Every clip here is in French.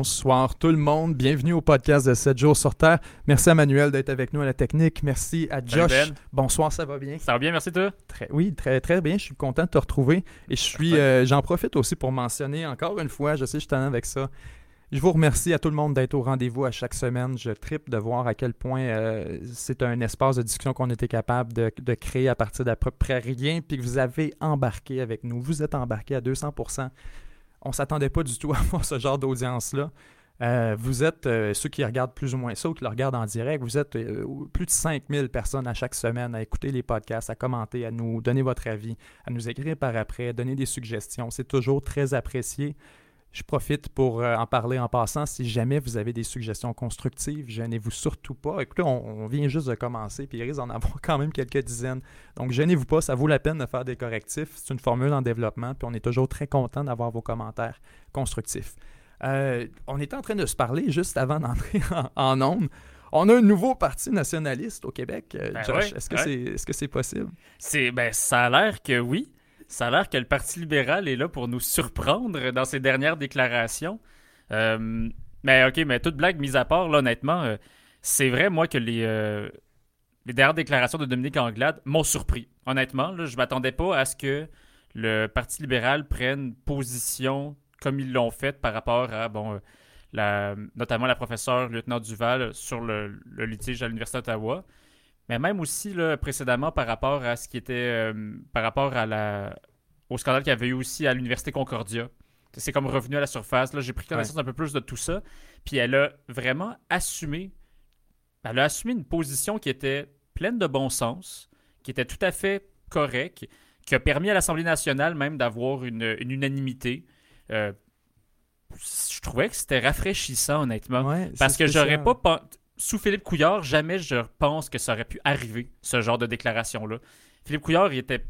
Bonsoir tout le monde, bienvenue au podcast de 7 jours sur Terre. Merci à Manuel d'être avec nous à la technique. Merci à Josh. Ben. Bonsoir, ça va bien? Ça va bien, merci toi? Très, oui, très très bien. Je suis content de te retrouver. Et je suis, euh, j'en profite aussi pour mentionner encore une fois, je sais, je suis avec ça. Je vous remercie à tout le monde d'être au rendez-vous à chaque semaine. Je tripe de voir à quel point euh, c'est un espace de discussion qu'on était capable de, de, créer à partir d'à peu près rien, puis que vous avez embarqué avec nous. Vous êtes embarqué à 200% on s'attendait pas du tout à avoir ce genre d'audience-là. Euh, vous êtes, euh, ceux qui regardent plus ou moins ça ou qui le regardent en direct, vous êtes euh, plus de 5000 personnes à chaque semaine à écouter les podcasts, à commenter, à nous donner votre avis, à nous écrire par après, donner des suggestions. C'est toujours très apprécié. Je profite pour euh, en parler en passant. Si jamais vous avez des suggestions constructives, gênez-vous surtout pas. Écoutez, on, vient juste de commencer, puis il risque d'en avoir quand même quelques dizaines. Donc, gênez-vous pas, ça vaut la peine de faire des correctifs. C'est une formule en développement, puis on est toujours très content d'avoir vos commentaires constructifs. Euh, on était en train de se parler juste avant d'entrer en, ondes. On a un nouveau parti nationaliste au Québec. Euh, ben Josh, est-ce que c'est est -ce possible? C'est ben, ça a l'air que oui. Ça a l'air que le Parti libéral est là pour nous surprendre dans ses dernières déclarations. Euh, mais ok, mais toute blague mise à part, là, honnêtement, euh, c'est vrai, moi, que les, euh, les dernières déclarations de Dominique Anglade m'ont surpris. Honnêtement, là, je m'attendais pas à ce que le Parti libéral prenne position comme ils l'ont fait par rapport à, bon, notamment la professeure lieutenant Duval sur le, le litige à l'Université d'Ottawa mais même aussi là, précédemment par rapport à ce qui était euh, par rapport à la au scandale qu'il y avait eu aussi à l'université Concordia. C'est comme revenu à la surface. Là, j'ai pris connaissance un peu plus de tout ça. Puis elle a vraiment assumé. Elle a assumé une position qui était pleine de bon sens, qui était tout à fait correcte, qui a permis à l'Assemblée nationale même d'avoir une, unanimité. Euh, je trouvais que c'était rafraîchissant, honnêtement. parce que j'aurais pas sous Philippe Couillard, jamais je pense que ça aurait pu arriver, ce genre de déclaration-là. Philippe Couillard, il était.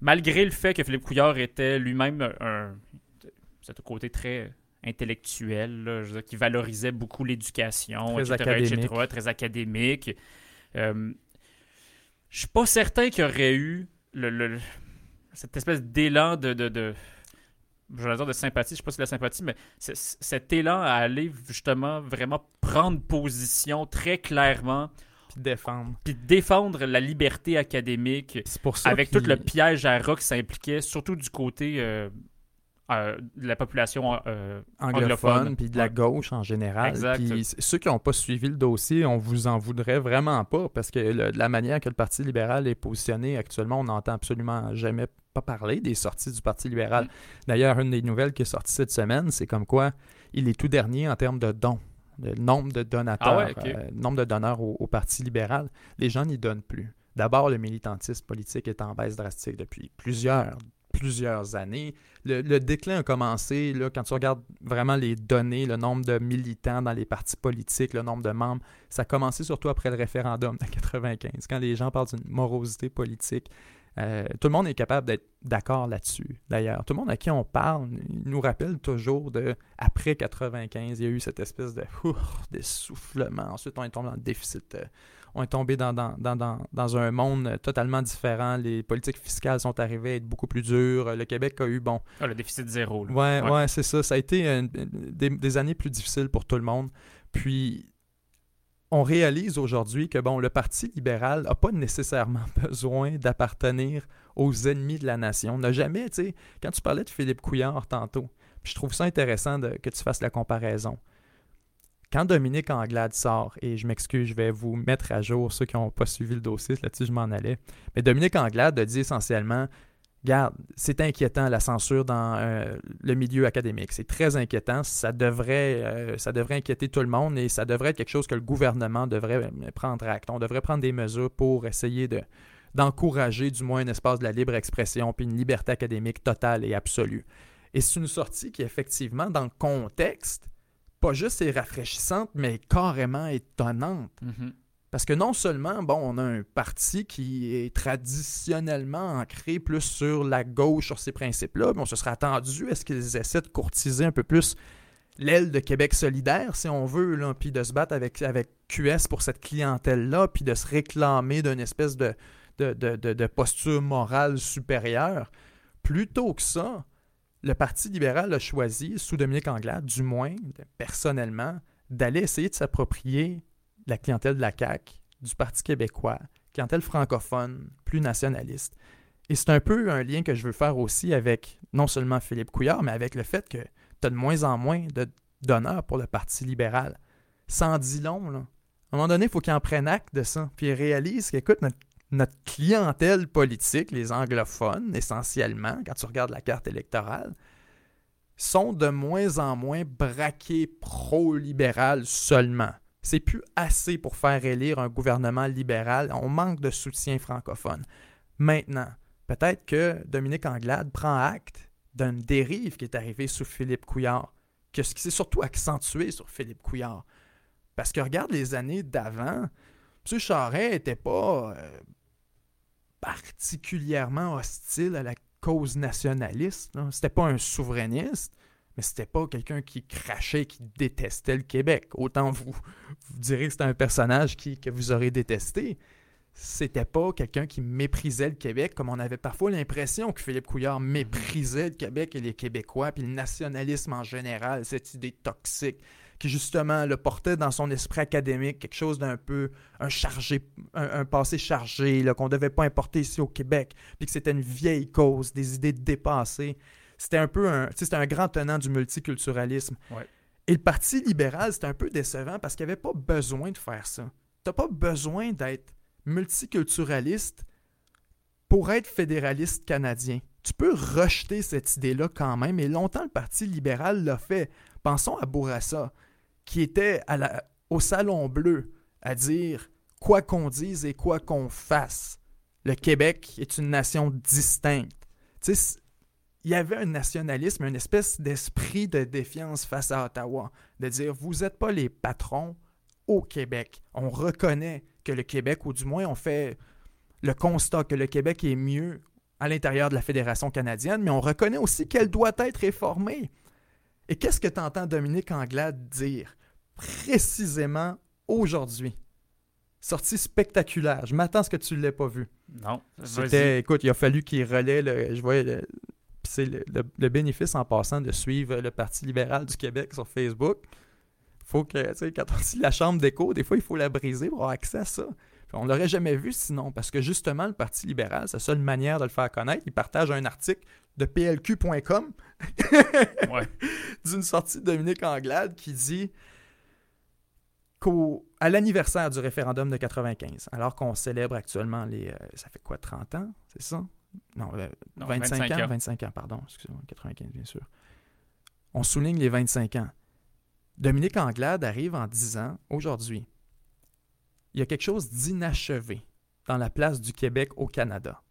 Malgré le fait que Philippe Couillard était lui-même un. C'est un côté très intellectuel, qui valorisait beaucoup l'éducation, très, académique. très académique. Euh, je suis pas certain qu'il y aurait eu le, cette espèce d'élan de, de je vais dire de sympathie, je sais pas si c'est la sympathie, mais cet élan à aller justement vraiment prendre position très clairement. Puis défendre. Puis défendre la liberté académique. Pour ça avec tout le piège à rock que ça impliquait, surtout du côté euh, euh, de la population euh, anglophone, puis de la gauche en général. Puis ceux qui n'ont pas suivi le dossier, on vous en voudrait vraiment pas parce que la manière que le Parti libéral est positionné actuellement, on n'entend absolument jamais pas parler des sorties du Parti libéral. Mm. D'ailleurs, une des nouvelles qui est sortie cette semaine, c'est comme quoi il est tout dernier en termes de dons. Le nombre de donateurs, ah euh, nombre de donneurs au, Parti libéral, les gens n'y donnent plus. D'abord, le militantisme politique est en baisse drastique depuis plusieurs, plusieurs années. Le, déclin a commencé là, quand tu regardes vraiment les données, le nombre de militants dans les partis politiques, le nombre de membres. Ça a commencé surtout après le référendum de 1995, quand les gens parlent d'une morosité politique. Euh, tout le monde est capable d'être d'accord là-dessus, d'ailleurs. Tout le monde à qui on parle nous rappelle toujours de après 95, il y a eu cette espèce de d'essoufflement. Ensuite, on est tombé dans le déficit. On est tombé dans, dans, dans, dans, un monde totalement différent. Les politiques fiscales sont arrivées à être beaucoup plus dures. Le Québec a eu, bon... Ah, le déficit zéro. Oui, Ouais, ouais, c'est ça. Ça a été des, des années plus difficiles pour tout le monde. Puis on réalise aujourd'hui que bon, le Parti libéral n'a pas nécessairement besoin d'appartenir aux ennemis de la nation. On n'a jamais, tu sais, quand tu parlais de Philippe Couillard tantôt, je trouve ça intéressant que tu fasses la comparaison. Quand Dominique Anglade sort, et je m'excuse, je vais vous mettre à jour ceux qui n'ont pas suivi le dossier, là-dessus je m'en allais, mais Dominique Anglade a dit essentiellement Regarde, c'est inquiétant la censure dans euh, le milieu académique. C'est très inquiétant. Ça devrait, euh, ça devrait inquiéter tout le monde et ça devrait être quelque chose que le gouvernement devrait euh, prendre acte. On devrait prendre des mesures pour essayer de, d'encourager du moins un espace de la libre expression puis une liberté académique totale et absolue. Et c'est une sortie qui, effectivement, dans le contexte, pas juste est rafraîchissante, mais carrément étonnante. Mm-hmm. Parce que non seulement, bon, on a un parti qui est traditionnellement ancré plus sur la gauche, sur ces principes-là, mais on se serait attendu à ce qu'ils essaient de courtiser un peu plus l'aile de Québec solidaire, si on veut, là, puis de se battre avec, avec QS pour cette clientèle-là, puis de se réclamer d'une espèce de, de, de, de, posture morale supérieure. Plutôt que ça, le Parti libéral a choisi, sous Dominique Anglade, du moins personnellement, d'aller essayer de s'approprier la clientèle de la CAQ, du Parti québécois, clientèle francophone, plus nationaliste. Et c'est un peu un lien que je veux faire aussi avec non seulement Philippe Couillard, mais avec le fait que tu as de moins en moins d'honneur pour le Parti libéral. Sans dit long, là. À un moment donné, il faut qu'il en prenne acte de ça. Puis il réalise qu'écoute, notre, notre clientèle politique, les anglophones essentiellement, quand tu regardes la carte électorale, sont de moins en moins braqués pro-libéral seulement. C'est plus assez pour faire élire un gouvernement libéral. On manque de soutien francophone. Maintenant, peut-être que Dominique Anglade prend acte d'une dérive qui est arrivée sous Philippe Couillard, que ce qui s'est surtout accentué sur Philippe Couillard. Parce que regarde les années d'avant, M. Charest n'était pas euh, particulièrement hostile à la cause nationaliste. C'était pas un souverainiste mais c'était pas quelqu'un qui crachait, qui détestait le Québec. Autant vous, vous direz que c'était un personnage qui, que vous aurez détesté. C'était pas quelqu'un qui méprisait le Québec, comme on avait parfois l'impression que Philippe Couillard méprisait le Québec et les Québécois, puis le nationalisme en général, cette idée toxique qui justement le portait dans son esprit académique, quelque chose d'un peu un chargé, un, passé chargé, qu'on ne devait pas importer ici au Québec, puis que c'était une vieille cause, des idées dépassées c'était un peu un, c'était un grand tenant du multiculturalisme. Et le Parti libéral, c'était un peu décevant parce qu'il n'y avait pas besoin de faire ça. Tu n'as pas besoin d'être multiculturaliste pour être fédéraliste canadien. Tu peux rejeter cette idée-là quand même, et longtemps le Parti libéral l'a fait. Pensons à Bourassa, qui était au Salon Bleu à dire quoi qu'on dise et quoi qu'on fasse, le Québec est une nation distincte. Tu il y avait un nationalisme, une espèce d'esprit de défiance face à Ottawa, de dire vous n'êtes pas les patrons au Québec. On reconnaît que le Québec, ou du moins on fait le constat que le Québec est mieux à l'intérieur de la Fédération canadienne, mais on reconnaît aussi qu'elle doit être réformée. Et qu'est-ce que tu entends Dominique Anglade dire? Précisément aujourd'hui? Sortie spectaculaire. Je m'attends à ce que tu ne l'aies pas vu. Non. C'était, écoute, il a fallu qu'il relaie, le, je voyais le, c'est le, bénéfice en passant de suivre le Parti libéral du Québec sur Facebook. faut que, tu sais, quand on dit la chambre d'écho, des fois, il faut la briser pour avoir accès à ça. on ne l'aurait jamais vu sinon, parce que justement, le Parti libéral, la seule manière de le faire connaître. Il partage un article de plq.com d'une sortie de Dominique Anglade qui dit qu'à l'anniversaire du référendum de 95, alors qu'on célèbre actuellement les... Euh, ça fait quoi, 30 ans, c'est ça? Non, 25, euh, ans, 25 ans, pardon, excusez-moi, 95 bien sûr. On souligne les 25 ans. Dominique Anglade arrive en disant, aujourd'hui, il y a quelque chose d'inachevé dans la place du Québec au Canada.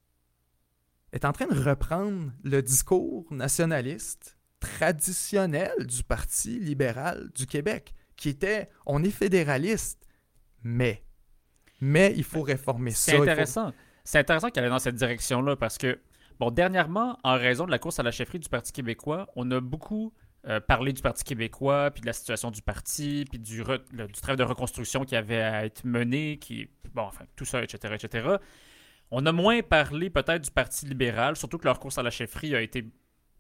Elle est en train de reprendre le discours nationaliste traditionnel du Parti libéral du Québec, qui était on est fédéraliste, mais mais il faut réformer ça. C'est intéressant c'est intéressant qu'elle aille dans cette direction-là parce que, bon, dernièrement, en raison de la course à la chefferie du Parti québécois, on a beaucoup euh, parlé du Parti québécois, puis de la situation du parti, puis du, du travail de reconstruction qui avait à être mené, qui, bon, enfin, tout ça, etc., etc. On a moins parlé peut-être du Parti libéral, surtout que leur course à la chefferie a été,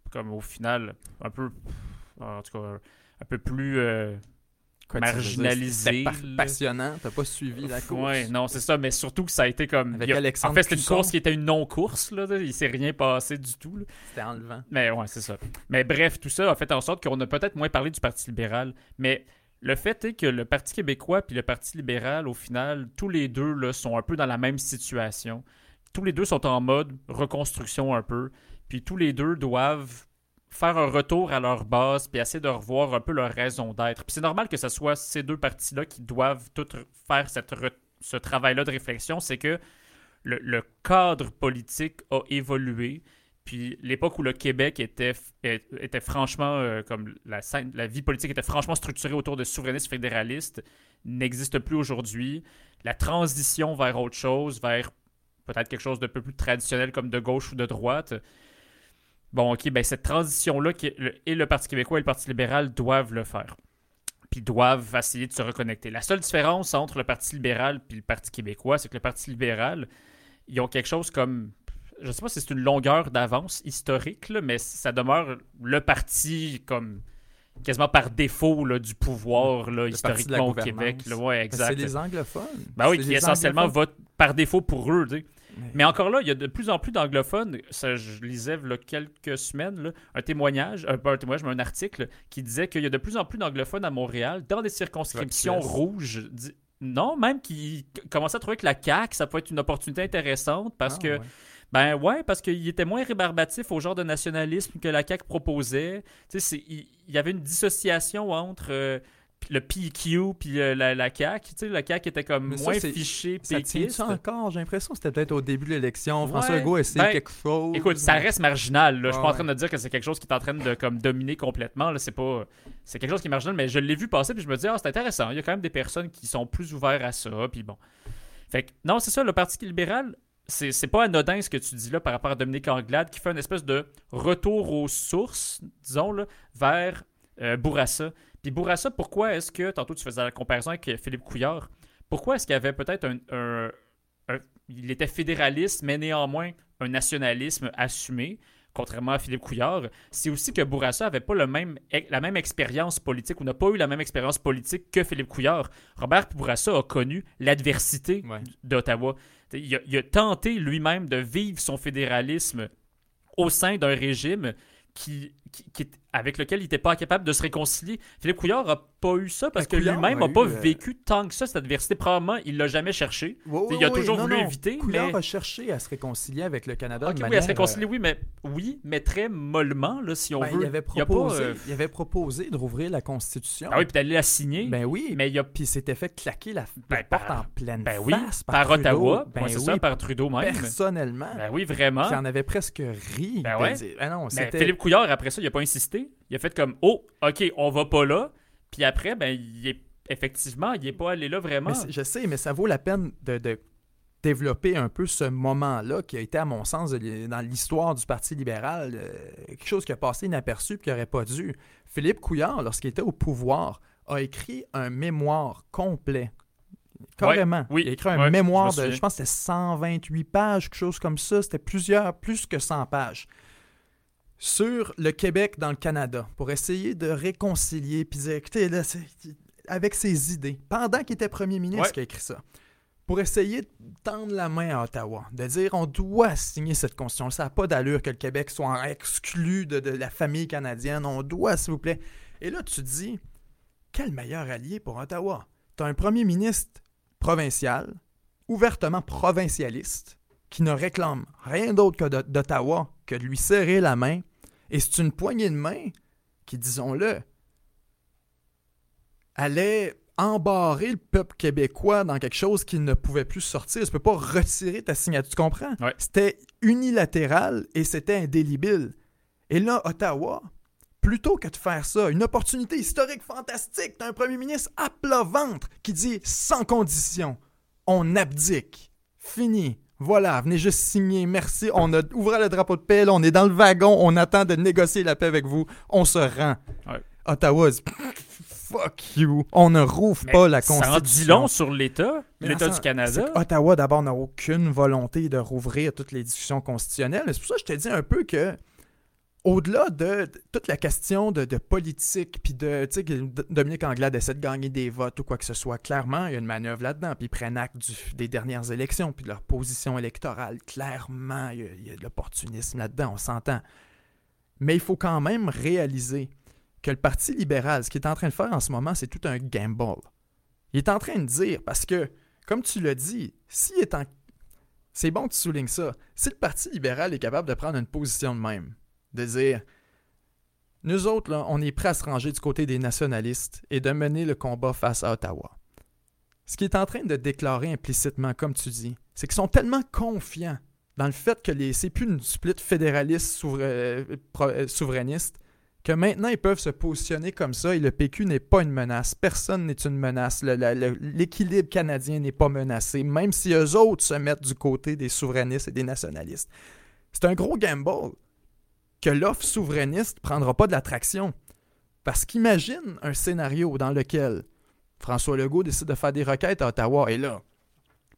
comme au final, un peu, en tout cas, un peu plus euh, marginalisé. passionnant, t'as pas suivi la course? Ouais, non, c'est ça, mais surtout que ça a été comme. en fait, c'était une course qui était une non-course, là. Il s'est rien passé du tout. C'était enlevant. Mais ouais, c'est ça. Mais bref, tout ça a fait en sorte qu'on a peut-être moins parlé du Parti libéral. Mais le fait est que le Parti québécois puis le Parti libéral, au final, tous les deux là, sont un peu dans la même situation. Tous les deux sont en mode reconstruction un peu. Puis tous les deux doivent faire un retour à leur base puis essayer de revoir un peu leur raison d'être. Puis c'est normal que ce soit ces deux parties-là qui doivent toutes faire cette ce travail-là de réflexion, c'est que le, cadre politique a évolué. Puis l'époque où le Québec était, était franchement, euh, comme la, la vie politique était franchement structurée autour de souverainistes fédéralistes, n'existe plus aujourd'hui. La transition vers autre chose, vers peut-être quelque chose de peu plus traditionnel comme de gauche ou de droite, Bon, OK, ben cette transition-là, et le Parti québécois et le Parti libéral doivent le faire. Puis doivent essayer de se reconnecter. La seule différence entre le Parti libéral et le Parti québécois, c'est que le Parti libéral, ils ont quelque chose comme je sais pas si c'est une longueur d'avance historique, là, mais ça demeure le parti comme quasiment par défaut là, du pouvoir là, historiquement au Québec. Ouais, C'est exact. les anglophones. Ben oui, C'est qui essentiellement votent par défaut pour eux. tu sais. Mais- Mais encore là, il y a de plus en plus d'anglophones. Ça, je lisais il y a quelques semaines là, un témoignage, euh, pas un témoignage, mais un article qui disait qu'il y a de plus en plus d'anglophones à Montréal dans des circonscriptions rouges. Non, même qui commençaient à trouver que la CAQ, ça peut être une opportunité intéressante parce Ah, que ouais. ben ouais, parce qu'il était moins rébarbatif au genre de nationalisme que la CAQ proposait. Tu sais, il y avait une dissociation entre euh, le PQ puis euh, la, la CAQ. Tu sais, la CAQ était comme Mais ça, moins c'est- fiché Ça tient péquiste. encore? J'ai l'impression que c'était peut-être au début de l'élection. François Ouais, Legault a essayé ben, quelque chose. Écoute, ça reste marginal. Là. Je suis pas en Ouais, train de dire que c'est quelque chose qui est en train de comme dominer complètement. Là. C'est pas, c'est quelque chose qui est marginal, mais je l'ai vu passer puis je me dis ah c'est intéressant. Il y a quand même des personnes qui sont plus ouvertes à ça. Puis bon, fait que non c'est ça. Le Parti libéral, c'est, c'est pas anodin ce que tu dis là par rapport à Dominique Anglade qui fait une espèce de retour aux sources, disons là, vers euh, Bourassa. Puis Bourassa, pourquoi est-ce que tantôt tu faisais la comparaison avec euh, Philippe Couillard Pourquoi est-ce qu'il y avait peut-être un, un- un- il était fédéraliste, mais néanmoins un nationalisme assumé, contrairement à Philippe Couillard, c'est aussi que Bourassa avait pas le même, la même expérience politique ou n'a pas eu la même expérience politique que Philippe Couillard. Robert Bourassa a connu l'adversité Ouais. d'Ottawa. Il a, il a tenté lui-même de vivre son fédéralisme au sein d'un régime qui, qui- qui est- avec lequel il n'était pas capable de se réconcilier. Philippe Couillard n'a pas eu ça parce Ben, que lui-même n'a pas eu, euh, vécu tant que ça, cette adversité. Probablement, il l'a jamais cherché. Il a toujours non, voulu non. éviter, Couillard mais- a cherché à se réconcilier avec le Canada. Ok, de oui, manière, à se réconcilier, oui, mais oui, mais très mollement, là, si on Ben, veut. il, avait y a pas, proposé, euh, il avait proposé de rouvrir la Constitution. Ah oui, puis d'aller la signer. Ben oui, mais il a puis il s'était fait claquer la, Ben, la porte par- en pleine Ben oui, face par. Ottawa. Ben c'est oui, ça, par Trudeau même. personnellement. Ben oui, vraiment. Qui en avait presque ri. Ben Ah non. Philippe Couillard, après ça, il a pas insisté. Il a fait comme Oh, OK, on va pas là. Puis après, ben, il est effectivement, il est pas allé là vraiment. Mais je sais, mais ça vaut la peine de, de développer un peu ce moment-là qui a été, à mon sens, dans l'histoire du Parti libéral, euh, quelque chose qui a passé inaperçu et qui n'aurait pas dû. Philippe Couillard, lorsqu'il était au pouvoir, a écrit un mémoire complet. Carrément. oui, il a écrit un ouais, mémoire je de, je pense que c'était 128 pages, quelque chose comme ça. C'était plusieurs, plus que 100 pages. Sur le Québec dans le Canada, pour essayer de réconcilier, puis dire, écoutez, là, c'est- avec ses idées, pendant qu'il était premier ministre Ouais. qui a écrit ça, pour essayer de tendre la main à Ottawa, de dire on doit signer cette constitution. Ça n'a pas d'allure que le Québec soit exclu de, de la famille canadienne. On doit, s'il vous plaît. Et là, tu te dis, quel meilleur allié pour Ottawa? Tu as un premier ministre provincial, ouvertement provincialiste, qui ne réclame rien d'autre que d'Ottawa que de lui serrer la main. Et c'est une poignée de main qui, disons-le, allait embarrer le peuple québécois dans quelque chose qu'il ne pouvait plus sortir. Tu peux pas retirer ta signature, tu comprends? Ouais. C'était unilatéral et c'était indélébile. Et là, Ottawa, plutôt que de faire ça, une opportunité historique fantastique d'un premier ministre à plat ventre qui dit sans condition, on abdique. Fini. Voilà, venez juste signer, merci. On a ouvert le drapeau de paix, là, on est dans le wagon, on attend de négocier la paix avec vous, on se rend. Ouais. Ottawa, fuck you, on ne rouvre Mais pas la Ça en Constitution. dit long sur l'État, l'État du Canada. c'est qu'Ottawa, d'abord, n'a aucune volonté de rouvrir toutes les discussions constitutionnelles. C'est pour ça que je te dis un peu que, au-delà de, toute la question de, politique, puis de, tu sais, Dominique Anglade essaie de gagner des votes ou quoi que ce soit, clairement, il y a une manœuvre là-dedans, puis ils prennent acte des dernières élections, puis de leur position électorale. Clairement, il y a, il y a de l'opportunisme là-dedans, on s'entend. Mais il faut quand même réaliser que le Parti libéral, ce qu'il est en train de faire en ce moment, c'est tout un gamble. Il est en train de dire, parce que, comme tu l'as dit, s'il est en... C'est bon que tu soulignes ça. Si le Parti libéral est capable de prendre une position de même, de dire, nous autres, là, on est prêts à se ranger du côté des nationalistes et de mener le combat face à Ottawa. Ce qu'il est en train de déclarer implicitement, comme tu dis, c'est qu'ils sont tellement confiants dans le fait que les, c'est plus une split fédéraliste euh, euh, souverainiste que maintenant ils peuvent se positionner comme ça et le PQ n'est pas une menace. Personne n'est une menace. L'équilibre canadien n'est pas menacé, même si eux autres se mettent du côté des souverainistes et des nationalistes. C'est un gros gamble que l'offre souverainiste ne prendra pas de l'attraction. Parce qu'imagine un scénario dans lequel François Legault décide de faire des requêtes à Ottawa et là,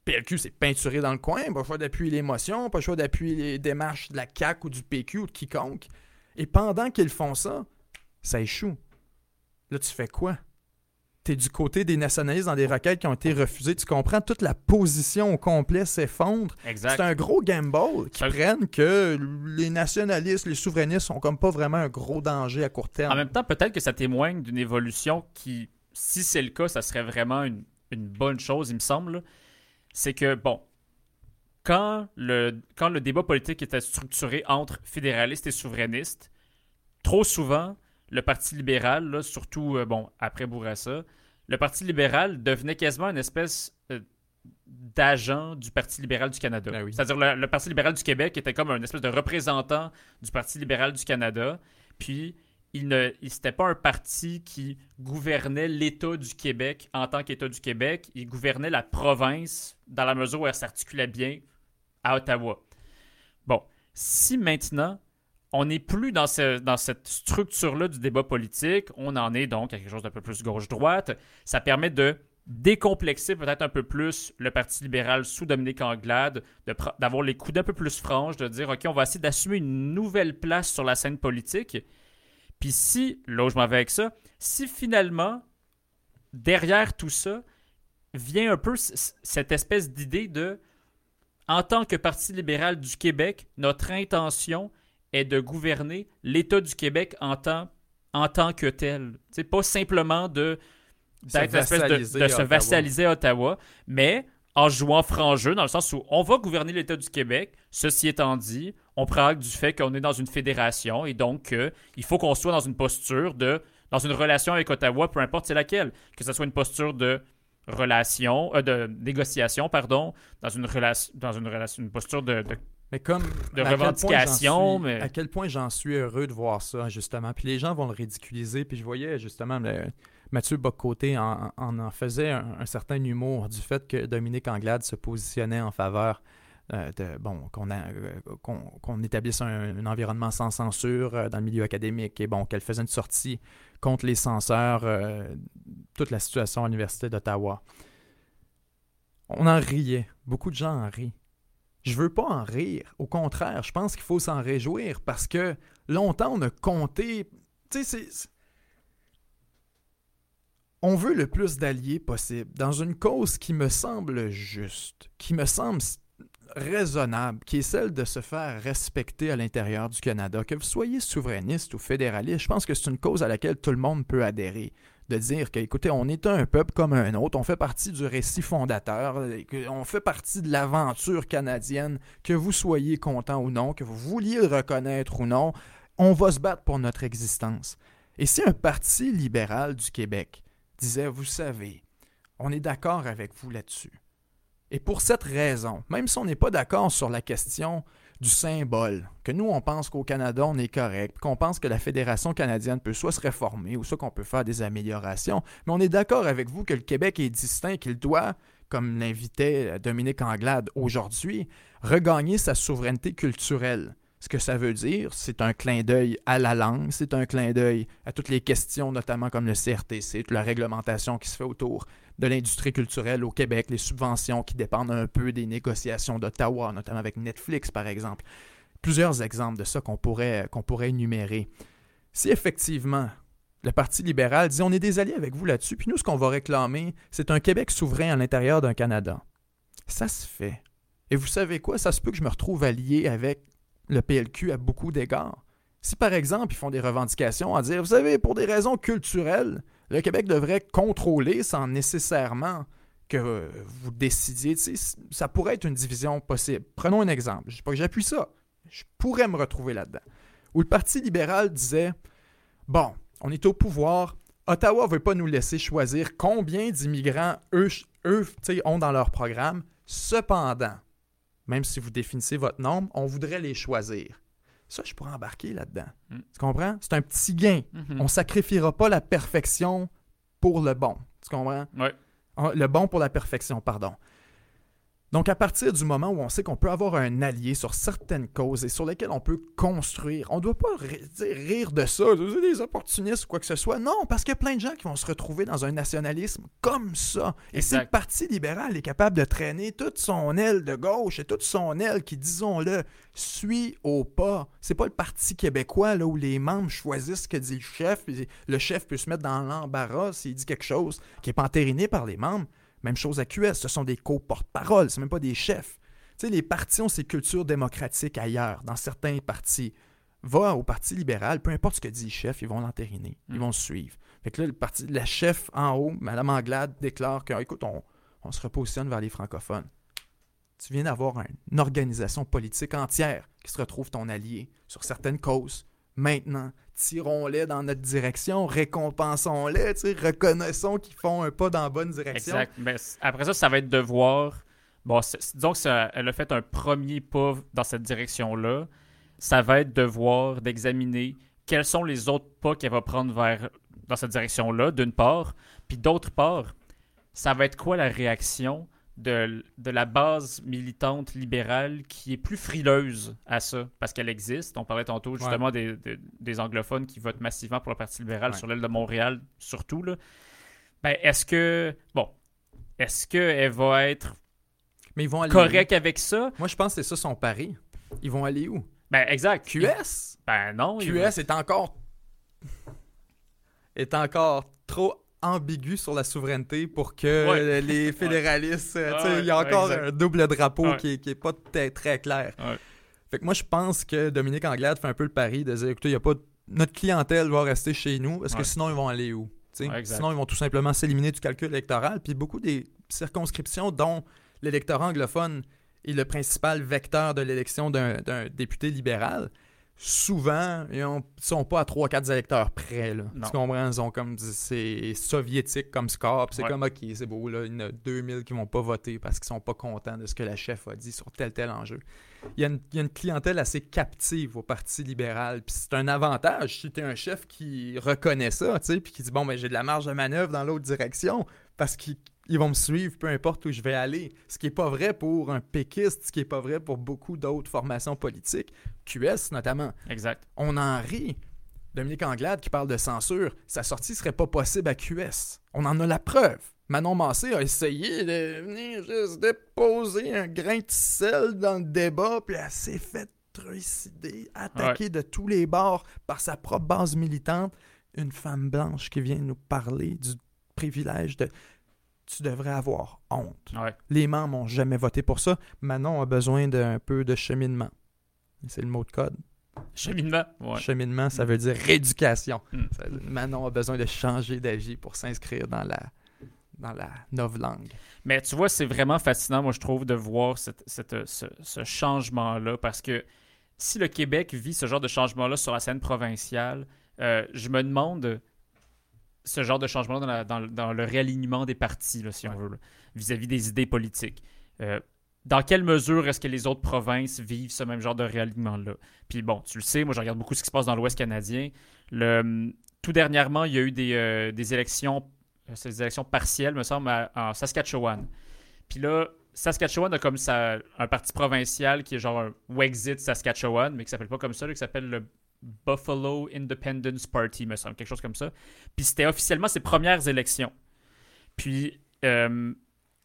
PLQ, c'est peinturé dans le coin, pas le choix d'appuyer l'émotion, pas le choix d'appuyer les démarches de la CAQ ou du PQ ou de quiconque. Et pendant qu'ils font ça, ça échoue. Là, tu fais quoi? Tu es du côté des nationalistes dans des requêtes qui ont été refusées. Tu comprends? Toute la position au complet s'effondre. C'est un gros gamble qui prennent que les nationalistes, les souverainistes sont comme pas vraiment un gros danger à court terme. En même temps, peut-être que ça témoigne d'une évolution qui, si c'est le cas, ça serait vraiment une, une bonne chose, il me semble. C'est que, bon, quand le, quand le débat politique était structuré entre fédéralistes et souverainistes, trop souvent, le Parti libéral, surtout euh, bon, après Bourassa, le Parti libéral devenait quasiment une espèce euh, d'agent du Parti libéral du Canada. Ben C'est-à-dire le, le, Parti libéral du Québec était comme un espèce de représentant du Parti libéral du Canada. Puis il ne c'était pas un parti qui gouvernait l'État du Québec en tant qu'État du Québec. Il gouvernait la province dans la mesure où elle s'articulait bien à Ottawa. Bon, si maintenant on n'est plus dans, cette structure-là du débat politique, on en est donc à quelque chose d'un peu plus gauche-droite, ça permet de décomplexer peut-être un peu plus le Parti libéral sous Dominique Anglade, d'avoir les coups d'un peu plus franches, de dire, OK, on va essayer d'assumer une nouvelle place sur la scène politique. Puis si, là où je m'en avec ça, si finalement, derrière tout ça, vient un peu cette espèce d'idée de, en tant que Parti libéral du Québec, notre intention est de gouverner l'État du Québec en tant, en tant que tel. C'est pas simplement de d'être de, se vassaliser à Ottawa, mais en jouant franc jeu, dans le sens où on va gouverner l'État du Québec. Ceci étant dit, on prend acte du fait qu'on est dans une fédération et donc il faut qu'on soit dans une posture de, dans une relation avec Ottawa, peu importe c'est laquelle, que ce soit une posture de relation, euh, de négociation, pardon, dans une relation, dans une relation, une posture de, mais comme de revendication. mais... À quel point j'en suis heureux de voir ça, justement. Puis les gens vont le ridiculiser. Puis je voyais justement Mathieu Bocoté en, en, faisait un, certain humour du fait que Dominique Anglade se positionnait en faveur euh, de, bon, qu'on, euh, qu'on, établisse un, environnement sans censure euh, dans le milieu académique et bon, qu'elle faisait une sortie contre les censeurs, toute la situation à l'Université d'Ottawa. On en riait. Beaucoup de gens en rient. Je veux pas en rire. Au contraire, je pense qu'il faut s'en réjouir parce que longtemps on a compté. On veut le plus d'alliés possible dans une cause qui me semble juste, qui me semble raisonnable, qui est celle de se faire respecter à l'intérieur du Canada. Que vous soyez souverainiste ou fédéraliste, je pense que c'est une cause à laquelle tout le monde peut adhérer de dire que, écoutez, on est un peuple comme un autre, on fait partie du récit fondateur, on fait partie de l'aventure canadienne, que vous soyez content ou non, que vous vouliez le reconnaître ou non, on va se battre pour notre existence. Et si un parti libéral du Québec disait, vous savez, on est d'accord avec vous là-dessus. Et pour cette raison, même si on n'est pas d'accord sur la question du symbole, que nous, on pense qu'au Canada, on est correct, qu'on pense que la Fédération canadienne peut soit se réformer ou soit qu'on peut faire des améliorations, mais on est d'accord avec vous que le Québec est distinct, qu'il doit, comme l'invitait Dominique Anglade aujourd'hui, regagner sa souveraineté culturelle. Ce que ça veut dire, c'est un clin d'œil à la langue, c'est un clin d'œil à toutes les questions, notamment comme le CRTC, toute la réglementation qui se fait autour de l'industrie culturelle au Québec, les subventions qui dépendent un peu des négociations d'Ottawa, notamment avec Netflix, par exemple. Plusieurs exemples de ça qu'on pourrait, énumérer. Si effectivement le Parti libéral dit on est des alliés avec vous là-dessus, puis nous, ce qu'on va réclamer, c'est un Québec souverain à l'intérieur d'un Canada. Ça se fait. Et vous savez quoi? Ça se peut que je me retrouve allié avec le PLQ à beaucoup d'égards. Si par exemple ils font des revendications à dire, vous savez, pour des raisons culturelles, le Québec devrait contrôler sans nécessairement que vous décidiez. Ça pourrait être une division possible. Prenons un exemple. Je ne sais pas que j'appuie ça. Je pourrais me retrouver là-dedans. Où le Parti libéral disait Bon, on est au pouvoir. Ottawa ne veut pas nous laisser choisir combien d'immigrants eux, eux ont dans leur programme. Cependant, même si vous définissez votre nombre, on voudrait les choisir. Ça, je pourrais embarquer là-dedans. Mm. Tu comprends? C'est un petit gain. Mm-hmm. On ne sacrifiera pas la perfection pour le bon. Tu comprends? Oui. Le bon pour la perfection, pardon. Donc, à partir du moment où on sait qu'on peut avoir un allié sur certaines causes et sur lesquelles on peut construire, on ne doit pas rire de ça, des opportunistes ou quoi que ce soit. Non, parce qu'il y a plein de gens qui vont se retrouver dans un nationalisme comme ça. Et si le Parti libéral est capable de traîner toute son aile de gauche et toute son aile qui, disons-le, suit au pas, c'est pas le Parti québécois là, où les membres choisissent ce que dit le chef, et le chef peut se mettre dans l'embarras s'il dit quelque chose qui n'est pas entériné par les membres. Même chose à QS, ce sont des co-porte-parole, c'est même pas des chefs. Tu sais, les partis ont ces cultures démocratiques ailleurs, dans certains partis. Va au Parti libéral, peu importe ce que dit le chef, ils vont l'entériner, ils mm. vont suivre. Fait que là, le parti, la chef en haut, Mme Anglade, déclare que, écoute, on, on se repositionne vers les francophones. Tu viens d'avoir une organisation politique entière qui se retrouve ton allié sur certaines causes. Maintenant, tirons-les dans notre direction, récompensons-les, reconnaissons qu'ils font un pas dans la bonne direction. Exact. Mais après ça, ça va être de voir. Bon, disons qu'elle a fait un premier pas dans cette direction-là. Ça va être de voir, d'examiner quels sont les autres pas qu'elle va prendre vers dans cette direction-là, d'une part. Puis d'autre part, ça va être quoi la réaction de, la base militante libérale qui est plus frileuse à ça, parce qu'elle existe. On parlait tantôt justement des, anglophones qui votent massivement pour le Parti libéral sur l'aile de Montréal, surtout. Là. Ben, est-ce que. Bon. Est-ce qu'elle va être Mais ils vont aller correcte avec ça? Moi, je pense que c'est ça son pari. Ils vont aller où? Ben, exact. QS? Ben non. QS est encore. est encore trop ambigu sur la souveraineté pour que les fédéralistes. Euh, il y a encore un double drapeau qui, n'est pas très, clair. Fait que moi, je pense que Dominique Anglade fait un peu le pari de dire écoutez, y a pas... notre clientèle va rester chez nous. Parce que sinon, ils vont aller où? Sinon, ils vont tout simplement s'éliminer du calcul électoral. Puis beaucoup des circonscriptions dont l'électorat anglophone est le principal vecteur de l'élection d'un député libéral, souvent, ils ne sont pas à 3-4 électeurs près. Là. Tu comprends? Ils sont comme c'est soviétique comme score. C'est comme OK, c'est beau, là, il y en a 2000 qui vont pas voter parce qu'ils sont pas contents de ce que la chef a dit sur tel tel enjeu. Il y, a une, clientèle assez captive au Parti libéral. Puis c'est un avantage si tu es un chef qui reconnaît ça, tu sais, puis qui dit bon ben j'ai de la marge de manœuvre dans l'autre direction parce qu'il ils vont me suivre peu importe où je vais aller. Ce qui n'est pas vrai pour un péquiste, ce qui n'est pas vrai pour beaucoup d'autres formations politiques, QS notamment. Exact. On en rit. Dominique Anglade qui parle de censure, sa sortie serait pas possible à QS. On en a la preuve. Manon Massé a essayé de venir juste déposer un grain de sel dans le débat, puis elle s'est fait trucider, attaquer de tous les bords par sa propre base militante. Une femme blanche qui vient nous parler du privilège de tu devrais avoir honte. Les membres n'ont jamais voté pour ça. Manon a besoin d'un peu de cheminement. C'est le mot de code. Cheminement. Cheminement, ça veut dire rééducation. Manon a besoin de changer d'avis pour s'inscrire dans la, dans la langue. Mais tu vois, c'est vraiment fascinant, moi, je trouve, de voir cette, ce, changement-là, parce que si le Québec vit ce genre de changement-là sur la scène provinciale, euh, je me demande ce genre de changement dans, le réalignement des partis, si on veut, vis-à-vis des idées politiques. Euh, dans quelle mesure est-ce que les autres provinces vivent ce même genre de réalignement-là? Puis bon, tu le sais, moi je regarde beaucoup ce qui se passe dans l'Ouest canadien. Le, tout dernièrement, il y a eu des, euh, élections, euh, ces élections partielles, me semble, en Saskatchewan. Puis là, Saskatchewan a comme ça un parti provincial qui est genre un Wexit Saskatchewan, mais qui s'appelle pas comme ça, qui s'appelle le Buffalo Independence Party, me semble, quelque chose comme ça. Puis c'était officiellement ses premières élections. Puis euh,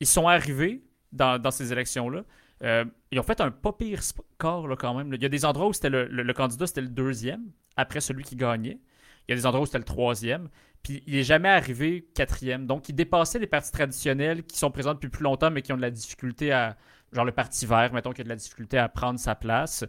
ils sont arrivés dans, ces élections-là. Euh, ils ont fait un pas pire score là, quand même. Il y a des endroits où c'était le, candidat c'était le deuxième, après celui qui gagnait. Il y a des endroits où c'était le troisième. Puis il n'est jamais arrivé quatrième. Donc il dépassait les partis traditionnels qui sont présents depuis plus longtemps, mais qui ont de la difficulté à. Genre le parti vert, mettons, qui a de la difficulté à prendre sa place.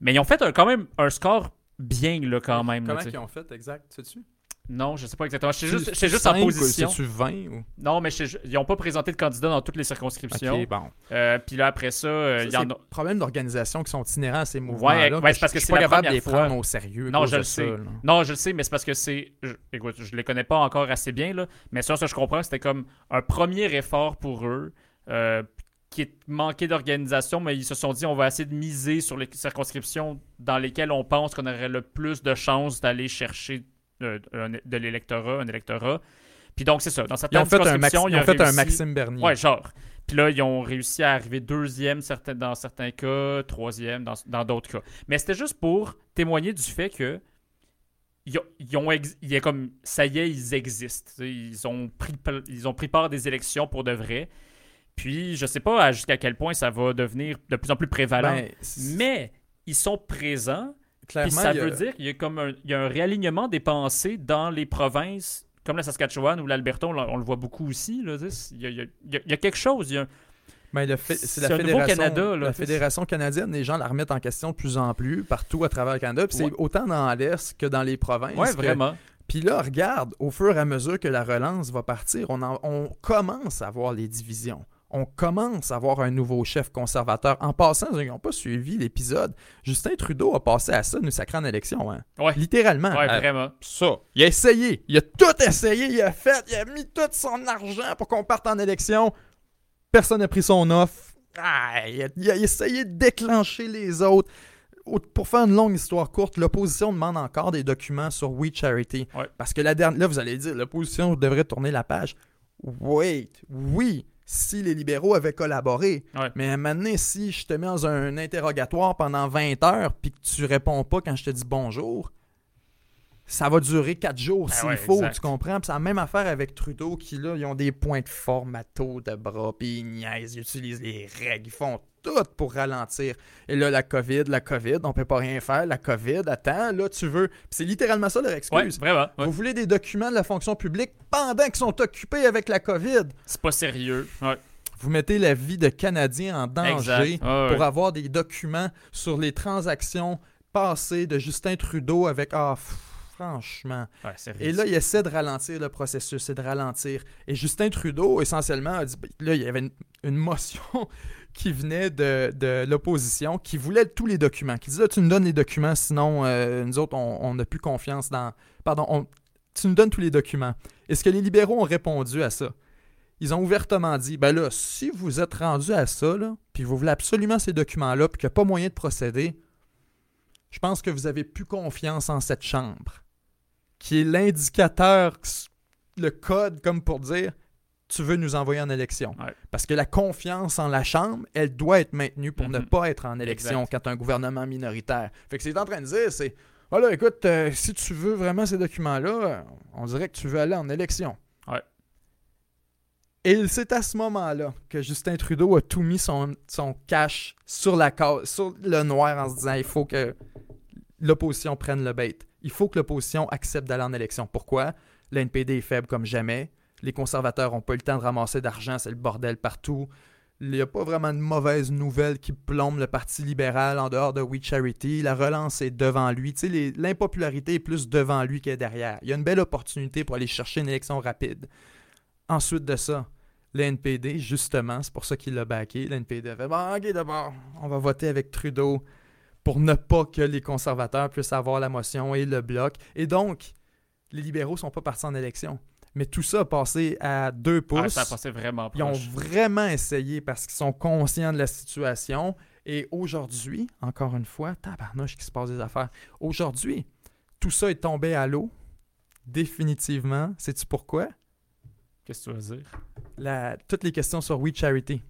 Mais ils ont fait quand même un score bien, là, quand même. Comment ils ont fait, exact, sais-tu? Non, je sais pas exactement. Je suis juste, juste en position. C'est-tu 20 ou... Non, mais ils n'ont pas présenté de candidat dans toutes les circonscriptions. OK, bon. Euh, puis là, après ça, euh, il y en a. problèmes d'organisation qui sont inhérents à ces mouvements-là. Ouais, c'est parce que, c'est pas capable de les prendre au sérieux. Non, je le sais. non, je le sais, mais c'est parce que c'est. Écoute, je les connais pas encore assez bien, là. Mais ça, ça, je comprends, c'était comme un premier effort pour eux. Euh, qui est manqué d'organisation, mais ils se sont dit on va essayer de miser sur les circonscriptions dans lesquelles on pense qu'on aurait le plus de chances d'aller chercher de, l'électorat, un électorat. Puis donc, c'est ça. Dans certaines ils ont fait un, ils ont fait un Maxime Bernier. Ouais, genre. Puis là, ils ont réussi à arriver deuxième certains, dans certains cas, troisième dans d'autres cas. Mais c'était juste pour témoigner du fait que ils ont, ils ont ex- il comme ça y est, ils existent. Ils ont pris ils ont pris part des élections pour de vrai. Puis je sais pas jusqu'à quel point ça va devenir de plus en plus prévalent. Ben, mais ils sont présents. Puis clairement, ça a- veut dire qu'il y a comme un, il y a un réalignement des pensées dans les provinces comme la Saskatchewan ou l'Alberta, on, on le voit beaucoup aussi. Là, il, y a, il y a- il y a- il y a quelque chose. il y a- Ben, le c'est la fédération, Canada, là, la tu sais. fédération canadienne, les gens la remettent en question de plus en plus partout à travers le Canada. Puis Ouais. c'est autant dans l'Est que dans les provinces. que- vraiment. Puis là, regarde, au fur et à mesure que la relance va partir, on, en- on commence à voir les divisions. On commence à avoir un nouveau chef conservateur. En passant, ils n'ont pas suivi l'épisode. Justin Trudeau a passé à ça, nous sacrer en élection. Hein. Ouais. Littéralement. Ouais, À- vraiment. ça. Il a essayé. Il a tout essayé. Il a fait. Il a mis tout son argent pour qu'on parte en élection. Personne n'a pris son offre. Ah, il, a, il a essayé de déclencher les autres. Au- Pour faire une longue histoire courte, l'opposition demande encore des documents sur We Charity. Ouais. Parce que la dernière. Là, vous allez dire, l'opposition devrait tourner la page. Wait, oui, si les libéraux avaient collaboré. Ouais. Mais à un moment donné, si je te mets dans un interrogatoire pendant 20 heures puis que tu réponds pas quand je te dis bonjour, ça va durer 4 jours Ah s'il ouais, faut, exact. tu comprends? Puis c'est la même affaire avec Trudeau qui, là, ils ont des points de formato de bras, puis ils niaisent, ils utilisent les règles, ils font tout pour ralentir. Et là, la COVID, la COVID, on peut pas rien faire, la COVID, attends, là, tu veux... C'est littéralement ça leur Ouais, excuse. vraiment. ouais. Vous voulez des documents de la fonction publique pendant qu'ils sont occupés avec la COVID. C'est pas sérieux. Ouais. Vous mettez la vie de Canadiens en danger pour avoir des documents sur les transactions passées de Justin Trudeau avec... Ah, pff, franchement. Et là, il essaie de ralentir le processus, c'est de ralentir. Et Justin Trudeau, essentiellement, a dit... ben, Là, il y avait une, une motion qui venait de, de l'opposition qui voulait tous les documents, qui disait, tu nous donnes les documents, sinon, euh, nous autres, on n'a plus confiance dans... Pardon, on- tu nous donnes tous les documents. Est-ce que les libéraux ont répondu à ça? Ils ont ouvertement dit, ben là, si vous êtes rendu à ça, là, puis vous voulez absolument ces documents-là, puis qu'il n'y a pas moyen de procéder, je pense que vous avez plus confiance en cette chambre, qui est l'indicateur, le code, comme pour dire, tu veux nous envoyer en élection. Ouais. Parce que la confiance en la chambre, elle doit être maintenue pour ne Mhm. pas être en élection Exact. quand un gouvernement minoritaire. Fait que c'est en train de dire, c'est, voilà, écoute, euh, si tu veux vraiment ces documents-là, on dirait que tu veux aller en élection. Ouais. Et c'est à ce moment-là que Justin Trudeau a tout mis son, son cash sur la sur le noir en se disant il faut que l'opposition prenne le bait. Il faut que l'opposition accepte d'aller en élection. Pourquoi? L'NPD est faible comme jamais. Les conservateurs n'ont pas eu le temps de ramasser d'argent, c'est le bordel partout. Il n'y a pas vraiment de mauvaises nouvelles qui plombent le Parti libéral en dehors de We Charity. La relance est devant lui. L'impopularité est plus devant lui que derrière. Il y a une belle opportunité pour aller chercher une élection rapide. Ensuite de ça, le NPD, justement, c'est pour ça qu'il l'a backé. Le NPD a fait Bon, ok, d'abord, on va voter avec Trudeau pour ne pas que les conservateurs puissent avoir la motion et le bloc. Et donc, les libéraux sont pas partis en élection. Mais tout ça a passé à deux pouces. Ah, ça a passé vraiment Ils ont vraiment essayé parce qu'ils sont conscients de la situation. Et aujourd'hui, encore une fois, tabarnouche qui se passe des affaires. Aujourd'hui, tout ça est tombé à l'eau. Définitivement. Sais-tu pourquoi? Qu'est-ce que tu veux dire? La- toutes les questions sur We Charity.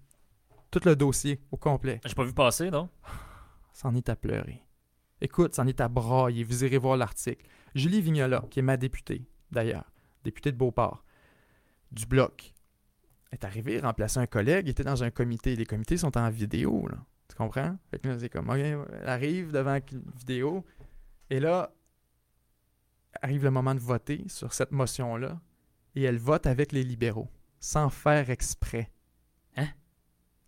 Tout le dossier au complet. J'ai pas vu passer, non? C'en est à pleurer. Écoute, c'en est à brailler. Vous irez voir l'article. Julie Vignola, qui est ma députée, d'ailleurs, députée de Beauport, du Bloc, est arrivée remplacer un collègue. Il était dans un comité. Les comités sont en vidéo, là. Tu comprends? Fait que là, c'est comme, OK, elle arrive devant une vidéo. Et là, arrive le moment de voter sur cette motion-là. Et elle vote avec les libéraux, sans faire exprès. Hein?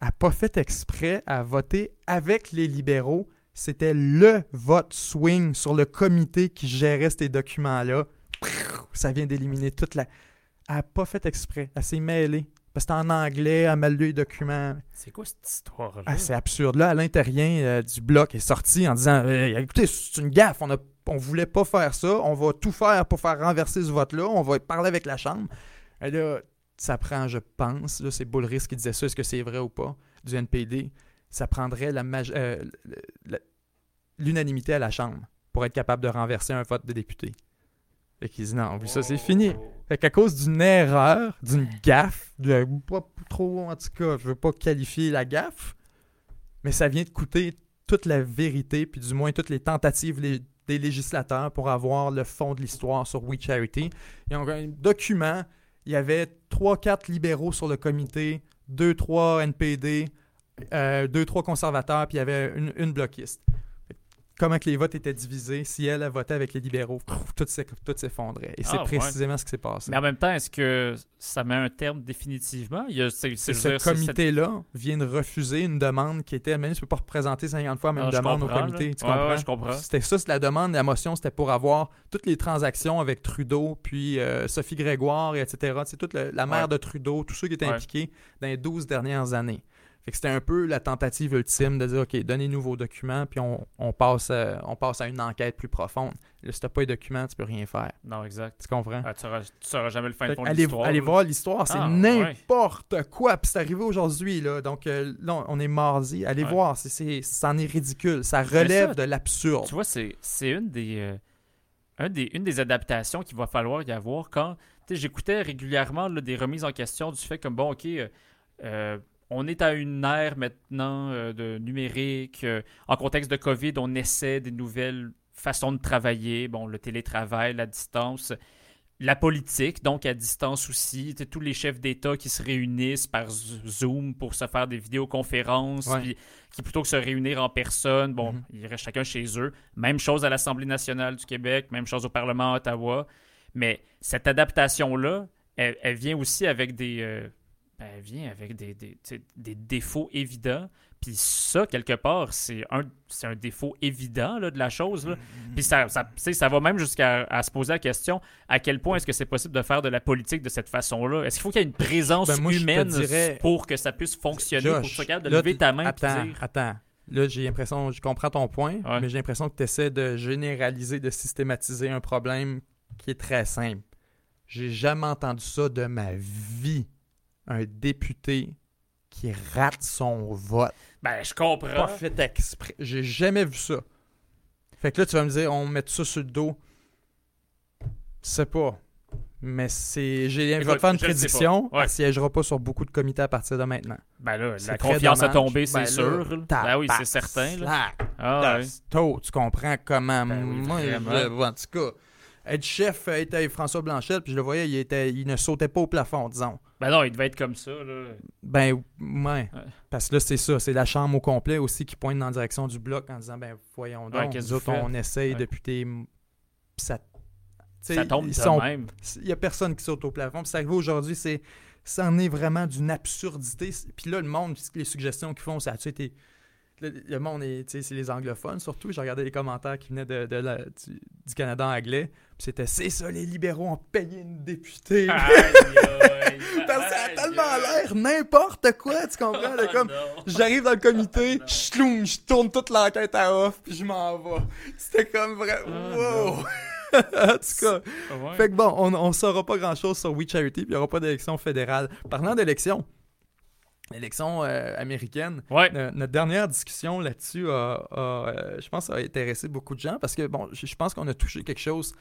Elle n'a pas fait exprès à voter avec les libéraux. C'était le vote swing sur le comité qui gérait ces documents-là. Ça vient d'éliminer toute la. Elle n'a pas fait exprès. Elle s'est mêlée. Parce que c'était en anglais, elle a mal lu les documents. C'est quoi cette histoire-là? Ah, c'est absurde. Là, Alain Terrien euh, du Bloc est sorti en disant Euh, écoutez, c'est une gaffe, on a on voulait pas faire ça, on va tout faire pour faire renverser ce vote-là, on va parler avec la Chambre. Et là, ça prend, je pense, là, c'est Bullris qui disait ça, est-ce que c'est vrai ou pas, du NPD, ça prendrait la euh, le- l'unanimité à la Chambre pour être capable de renverser un vote de député. Fait qu'il dit non, ça c'est fini. Fait qu'à cause d'une erreur, d'une gaffe, de, pas trop, en tout cas, je veux pas qualifier la gaffe, mais ça vient de coûter toute la vérité, puis du moins toutes les tentatives des législateurs pour avoir le fond de l'histoire sur We Charity. Ils ont un document, il y avait 3-4 libéraux sur le comité, 2-3 NPD, 2-3 euh, conservateurs, puis il y avait une, une bloquiste comment que les votes étaient divisés. Si elle a voté avec les libéraux, tout s'effondrait. Et c'est ah, précisément ce qui s'est passé. Mais en même temps, est-ce que ça met un terme définitivement? Il ce comité-là vient de refuser une demande qui était, même tu ne peux pas représenter 50 fois la même ah, demande au comité. Tu comprends? C'était ça, la demande, la motion, c'était pour avoir toutes les transactions avec Trudeau, puis euh, Sophie Grégoire, etc. C'est toute la mère de Trudeau, tous ceux qui étaient impliqués dans les 12 dernières années. Fait que c'était un peu la tentative ultime de dire OK, donnez-nous vos documents, puis on, passe, à, on passe à une enquête plus profonde. Là, si t'as pas les documents, tu peux rien faire. Non, exact. Tu comprends? Ah, tu, sauras, jamais le fin de allez, l'histoire. Allez voir l'histoire, c'est ah, n'importe quoi. Puis c'est arrivé aujourd'hui, là. Donc euh, là, on est mardi. Allez voir, c'est, c'en est ridicule. Ça relève de l'absurde. Tu vois, c'est, une des. Euh, des, une des adaptations qu'il va falloir y avoir quand j'écoutais régulièrement des remises en question du fait que, bon, OK, euh, on est à une ère maintenant euh, de numérique. Euh, en contexte de COVID, on essaie des nouvelles façons de travailler. Bon, le télétravail, la distance, la politique, donc à distance aussi. Tous les chefs d'État qui se réunissent par Zoom pour se faire des vidéoconférences, qui plutôt que se réunir en personne, bon, mm-hmm. ils restent chacun chez eux. Même chose à l'Assemblée nationale du Québec, même chose au Parlement à Ottawa. Mais cette adaptation-là, elle, vient aussi avec des... Euh, ben, elle vient avec des, des, défauts évidents. Puis ça, quelque part, c'est un, un défaut évident là, de la chose. Là. Mm-hmm. Puis ça, ça, ça va même jusqu'à se poser la question à quel point est-ce que c'est possible de faire de la politique de cette façon-là? Est-ce qu'il faut qu'il y ait une présence ben, humaine pour que ça puisse fonctionner, pour que tu de lever ta main attends, et dire... Attends, Là, j'ai l'impression, je comprends ton point, mais j'ai l'impression que tu essaies de généraliser, de systématiser un problème qui est très simple. J'ai jamais entendu ça de ma vie un député qui rate son vote. Ben, je comprends. Pas fait exprès. J'ai jamais vu ça. Fait que là, tu vas me dire, on met ça sur le dos. Je sais pas. Mais c'est. J'ai je vais te faire une prédiction. Elle ne siégera pas sur beaucoup de comités à partir de maintenant. Ben là, la confiance a tombé, c'est ben sûr. ben oui, c'est certain. Là. Ah, tu comprends comment. Ben moi, en tout cas être chef euh, était François Blanchette, puis je le voyais, il, était, il ne sautait pas au plafond, disons. Ben non, il devait être comme ça. Là. Ben, ouais. Parce que là, c'est ça. C'est la chambre au complet aussi qui pointe dans la direction du bloc en disant, ben, voyons donc, nous autres, on essaye depuis tes. Ça, ça tombe de même. Il n'y a personne qui saute au plafond. Puis ça arrive aujourd'hui, c'est. Ça en est vraiment d'une absurdité. Puis là, le monde, les suggestions qu'ils font, ça a-tu été le monde, c'est les anglophones surtout. J'ai regardé les commentaires qui venaient de, du, Canada anglais. Puis c'était c'est ça, les libéraux ont payé une députée. ça a tellement l'air n'importe quoi, tu comprends? comme j'arrive dans le comité, je tourne toute l'enquête à off, puis je m'en vais. C'était comme vrai. Ah, wow! en tout cas, fait que bon, on, on saura pas grand chose sur We Charity, puis il n'y aura pas d'élection fédérale. Parlant d'élection, l'élection euh, américaine. notre dernière discussion là-dessus a, euh, je pense, a intéressé beaucoup de gens parce que, bon, je, pense qu'on a touché quelque chose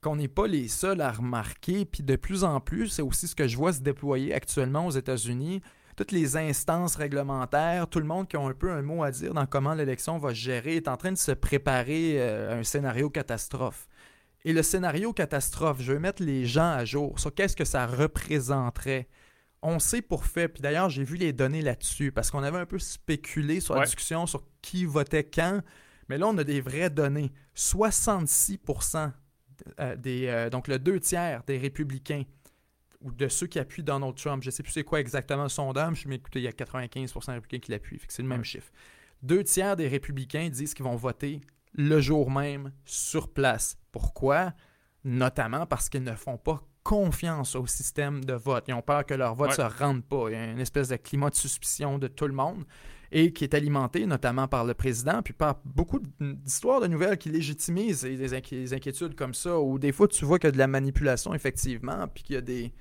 qu'on n'est pas les seuls à remarquer. Puis de plus en plus, c'est aussi ce que je vois se déployer actuellement aux États-Unis. Toutes les instances réglementaires, tout le monde qui a un peu un mot à dire dans comment l'élection va se gérer est en train de se préparer euh, à un scénario catastrophe. Et le scénario catastrophe, je veux mettre les gens à jour sur qu'est-ce que ça représenterait on sait pour fait, puis d'ailleurs, j'ai vu les données là-dessus, parce qu'on avait un peu spéculé sur la discussion sur qui votait quand, mais là, on a des vraies données. 66% euh, des. Euh, donc, le deux tiers des républicains ou de ceux qui appuient Donald Trump, je ne sais plus c'est quoi exactement le sondage, mais écoutez, il y a 95 des républicains qui l'appuient, c'est le même chiffre. Deux tiers des républicains disent qu'ils vont voter le jour même sur place. Pourquoi? Notamment parce qu'ils ne font pas confiance au système de vote. Ils ont peur que leur vote ne se rende pas. Il y a une espèce de climat de suspicion de tout le monde et qui est alimenté notamment par le président, puis par beaucoup d'histoires de nouvelles qui légitimisent des, inquiétudes comme ça, où des fois tu vois qu'il y a de la manipulation effectivement, puis qu'il y a des...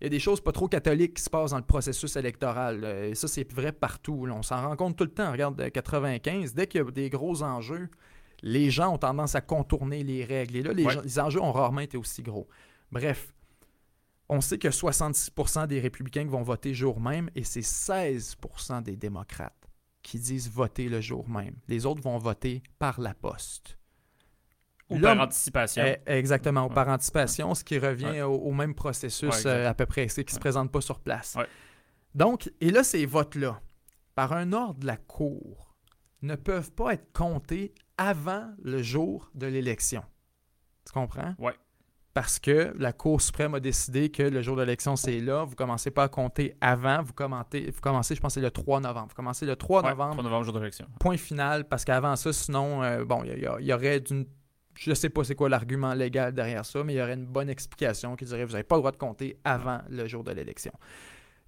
Il y a des choses pas trop catholiques qui se passent dans le processus électoral. Et ça, c'est vrai partout. On s'en rend compte tout le temps. Regarde, 95, dès qu'il y a des gros enjeux, les gens ont tendance à contourner les règles. Et là, les enjeux ont rarement été aussi gros. Bref, On sait que 66% des républicains vont voter jour même et c'est 16% des démocrates qui disent voter le jour même. Les autres vont voter par la poste. Ou Là, par anticipation. Eh, Exactement, Ouais. par anticipation, ce qui revient Ouais. au, au même processus Ouais, euh, à peu près, c'est qui ne se présente pas sur place. Donc, et là, ces votes-là, par un ordre de la Cour, ne peuvent pas être comptés avant le jour de l'élection. Tu comprends? Ouais. Parce que la Cour suprême a décidé que le jour de l'élection, c'est là. Vous ne commencez pas à compter avant. Vous, commentez, vous commencez, je pense, c'est le 3 novembre. Vous commencez le 3 Ouais, novembre 3 novembre, jour de l'élection. point final, parce qu'avant ça, sinon, euh, bon, il y, aurait d'une. Je sais pas c'est quoi l'argument légal derrière ça, mais il y aurait une bonne explication qui dirait vous n'avez pas le droit de compter avant le jour de l'élection.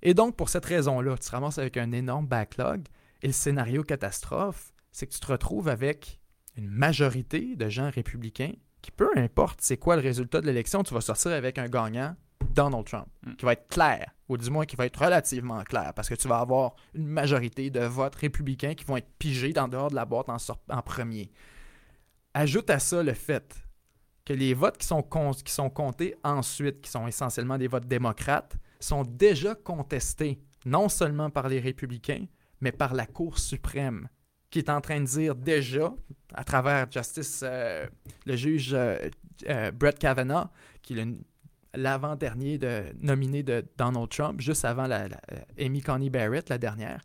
Et donc, pour cette raison-là, tu te ramasses avec un énorme backlog. Et le scénario catastrophe, c'est que tu te retrouves avec une majorité de gens républicains qui, peu importe c'est quoi le résultat de l'élection, tu vas sortir avec un gagnant, Donald Trump, Mm. qui va être clair, ou du moins qui va être relativement clair, parce que tu vas avoir une majorité de votes républicains qui vont être pigés dans dehors de la boîte en, premier. Ajoute à ça le fait que les votes qui sont, con- qui sont comptés ensuite, qui sont essentiellement des votes démocrates, sont déjà contestés, non seulement par les républicains, mais par la Cour suprême, qui est en train de dire déjà, à travers Justice, euh, le juge euh, euh, Brett Kavanaugh, qui est l'avant-dernier de, nominé de Donald Trump, juste avant Amy Coney Barrett, la dernière,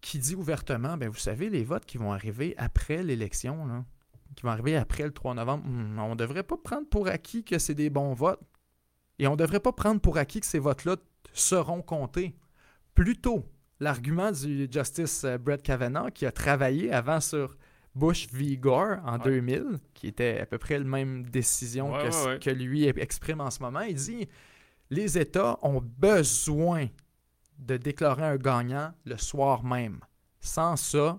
qui dit ouvertement, ben vous savez, les votes qui vont arriver après l'élection, qui vont arriver après le 3 novembre, hmm, on ne devrait pas prendre pour acquis que c'est des bons votes. Et on ne devrait pas prendre pour acquis que ces votes-là seront comptés. Plutôt, l'argument du Justice euh, Brett Kavanaugh, qui a travaillé avant sur Bush v. Gore en Ouais. 2000, qui était à peu près la même décision Ouais, que, ouais, ouais. que lui exprime en ce moment, il dit les États ont besoin de déclarer un gagnant le soir même. Sans ça,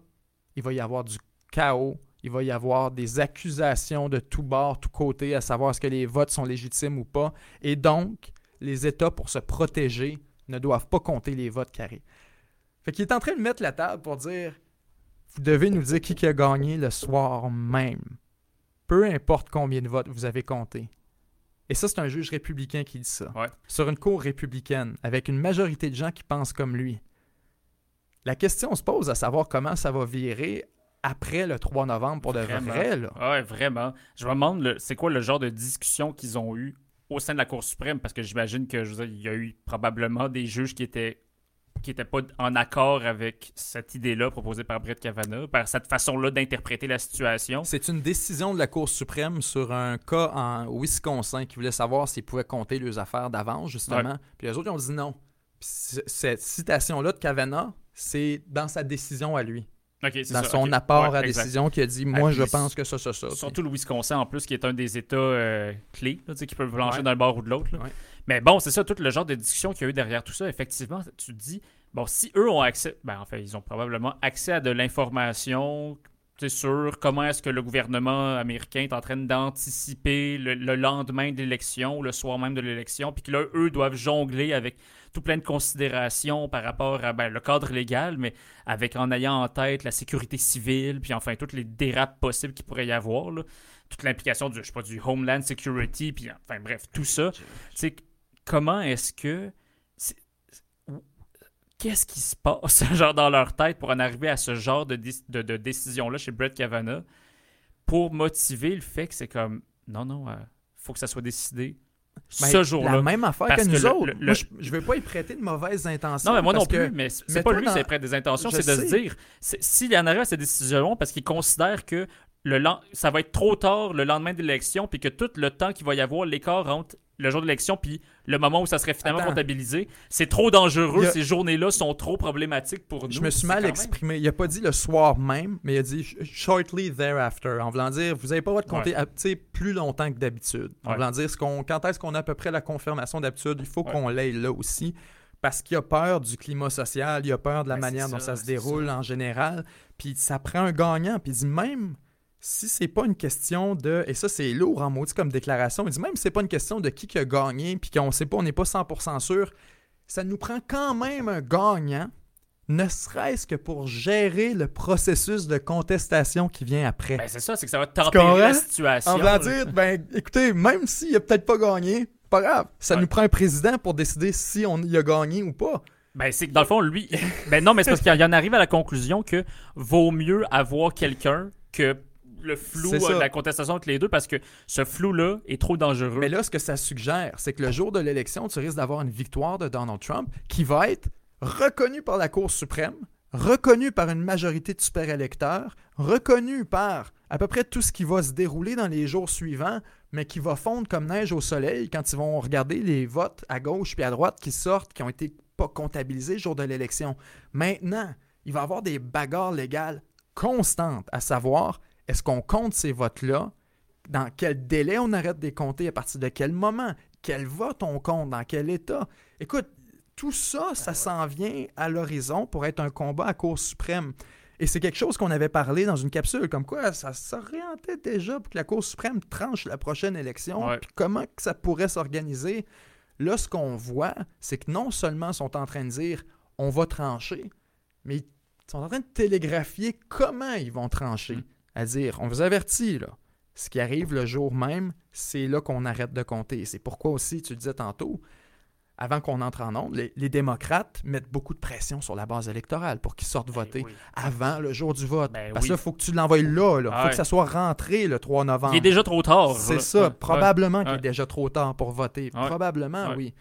il va y avoir du chaos, il va y avoir des accusations de tous bords, tous côtés, à savoir est-ce que les votes sont légitimes ou pas. Et donc, les États, pour se protéger, ne doivent pas compter les votes carrés. Fait qu'il est en train de mettre la table pour dire vous devez nous dire qui, qui a gagné le soir même. Peu importe combien de votes vous avez compté. Et ça, c'est un juge républicain qui dit ça. Ouais. Sur une cour républicaine, avec une majorité de gens qui pensent comme lui. La question se pose à savoir comment ça va virer après le 3 novembre pour de Vraiment. vrai. Là. Ouais, vraiment. Je me demande, le- c'est quoi le genre de discussion qu'ils ont eu au sein de la Cour suprême, parce que j'imagine que je veux dire, il y a eu probablement des juges qui étaient qui n'étaient pas en accord avec cette idée-là proposée par Brett Kavanaugh, par cette façon-là d'interpréter la situation. C'est une décision de la Cour suprême sur un cas en Wisconsin qui voulait savoir s'ils pouvaient compter leurs affaires d'avance, justement. Puis les autres, ils ont dit non. Puis cette citation-là de Kavanaugh, c'est dans sa décision à lui. Dans ça, son apport Ouais, à exact. décision qui a dit Moi, Ah, je pense que ça, ça, ça. Surtout le Wisconsin, en plus, qui est un des États euh, clés, là, qui peuvent plancher Ouais. d'un bord ou de l'autre. Mais bon, c'est ça, tout le genre de discussion qu'il y a eu derrière tout ça. Effectivement, tu te dis, bon, si eux ont accès, ben en fait, ils ont probablement accès à de l'information sur comment est-ce que le gouvernement américain est en train d'anticiper le, le lendemain de l'élection, le soir même de l'élection, puis que là, eux doivent jongler avec tout plein de considérations par rapport à ben, le cadre légal, mais avec en ayant en tête la sécurité civile, puis enfin toutes les dérapes possibles qu'il pourrait y avoir, là. toute l'implication du, je sais pas, du Homeland Security, puis enfin bref, tout ça. Tu sais, comment est-ce que... Qu'est-ce qui se passe genre dans leur tête pour en arriver à ce genre de, dis- de, de décision-là chez Brett Kavanaugh pour motiver le fait que c'est comme non, non, euh, faut que ça soit décidé Ben, ce jour-là. La même affaire que nous autres. le- le- Moi, je, je vais pas y prêter de mauvaises intentions. Non, mais moi non plus, mais c'est pas lui dans- qui prête des intentions, c'est de se dire, s'il y en arrive à cette décision, parce qu'il considère que le ça va être trop tard le lendemain de l'élection, puis que tout le temps qu'il va y avoir, l'écart entre le jour de l'élection puis le moment où ça serait finalement Attends. comptabilisé, c'est trop dangereux, a- ces journées-là sont trop problématiques pour nous. Je me suis mal même- exprimé. Il a pas dit le soir même, mais il a dit sh- shortly thereafter, en voulant dire vous n'avez pas le droit de compter à- tu sais, plus longtemps que d'habitude. En Ouais. voulant dire ce quand est-ce qu'on a à peu près la confirmation d'habitude, il faut Ouais. qu'on l'aille là aussi. Parce qu'il a peur du climat social, il a peur de la manière dont ça, se déroule en général. Puis ça prend un gagnant. Puis il dit même si c'est pas une question de. Et ça, c'est lourd en maudit comme déclaration. Il dit même si c'est pas une question de qui qui a gagné, puis qu'on sait pas, on n'est pas 100% sûr, ça nous prend quand même un gagnant, ne serait-ce que pour gérer le processus de contestation qui vient après. Ben, c'est ça, c'est que ça va tempérer la situation. en voulant là. dire, ben écoutez, même s'il a peut-être pas gagné, Pas grave. Ça Ouais. nous prend un président pour décider si on y a gagné ou pas. Ben, c'est que dans le fond, lui. ben non, mais c'est parce qu'il en arrive à la conclusion que vaut mieux avoir quelqu'un que le flou euh, de la contestation entre les deux parce que ce flou-là est trop dangereux. Mais là, ce que ça suggère, c'est que le jour de l'élection, tu risques d'avoir une victoire de Donald Trump qui va être reconnue par la Cour suprême, reconnue par une majorité de super électeurs, reconnue par à peu près tout ce qui va se dérouler dans les jours suivants, mais qui va fondre comme neige au soleil quand ils vont regarder les votes à gauche puis à droite qui sortent, qui ont été pas comptabilisés le jour de l'élection. Maintenant, il va y avoir des bagarres légales constantes, à savoir, est-ce qu'on compte ces votes-là? Dans quel délai on arrête de les compter, à partir de quel moment, quel vote on compte, dans quel état? Écoute, tout ça, ça s'en vient à l'horizon pour être un combat à Cour suprême. Et c'est quelque chose qu'on avait parlé dans une capsule, comme quoi ça s'orientait déjà pour que la Cour suprême tranche la prochaine élection, Ouais. puis comment que ça pourrait s'organiser. Là, ce qu'on voit, c'est que non seulement ils sont en train de dire on va trancher, mais ils sont en train de télégraphier comment ils vont trancher. Mm. À dire, on vous avertit, là, ce qui arrive le jour même, c'est là qu'on arrête de compter. C'est pourquoi aussi, tu le disais tantôt, avant qu'on entre en onde, les, les démocrates mettent beaucoup de pression sur la base électorale pour qu'ils sortent Ben voter oui. avant le jour du vote. Ben Parce oui. que là, il faut que tu l'envoies là. Il faut ouais. que ça soit rentré le 3 novembre. Il est déjà trop tard. C'est ça. Ouais, Probablement qu'il est déjà trop tard pour voter. Probablement, oui.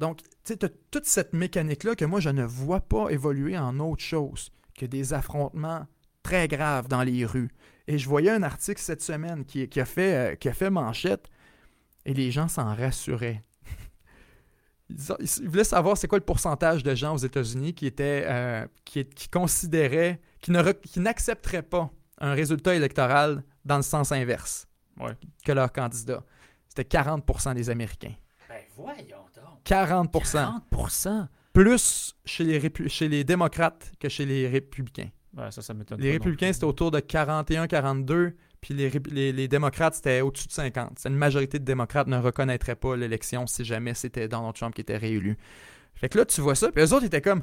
Donc, tu sais, tu as toute cette mécanique-là que moi, je ne vois pas évoluer en autre chose que des affrontements très graves dans les rues. Et je voyais un article cette semaine qui, qui a, fait, euh, qui a fait manchette et les gens s'en rassuraient. Ils, ils voulaient savoir c'est quoi le pourcentage de gens aux États-Unis qui étaient euh, qui, qui considéraient, qui ne re- qui n'accepteraient pas un résultat électoral dans le sens inverse Ouais. que leur candidat. C'était 40% des Américains. Ben voyons donc. 40%. 40%. Plus chez les, répu- chez les démocrates que chez les républicains. Ouais, ça, ça m'étonne. Les républicains, c'était autour de 41-42, puis les, les, les démocrates, c'était au-dessus de 50. C'est une majorité de démocrates ne reconnaîtraient pas l'élection si jamais c'était Donald Trump qui était réélu. Fait que là, tu vois ça, puis eux autres étaient comme,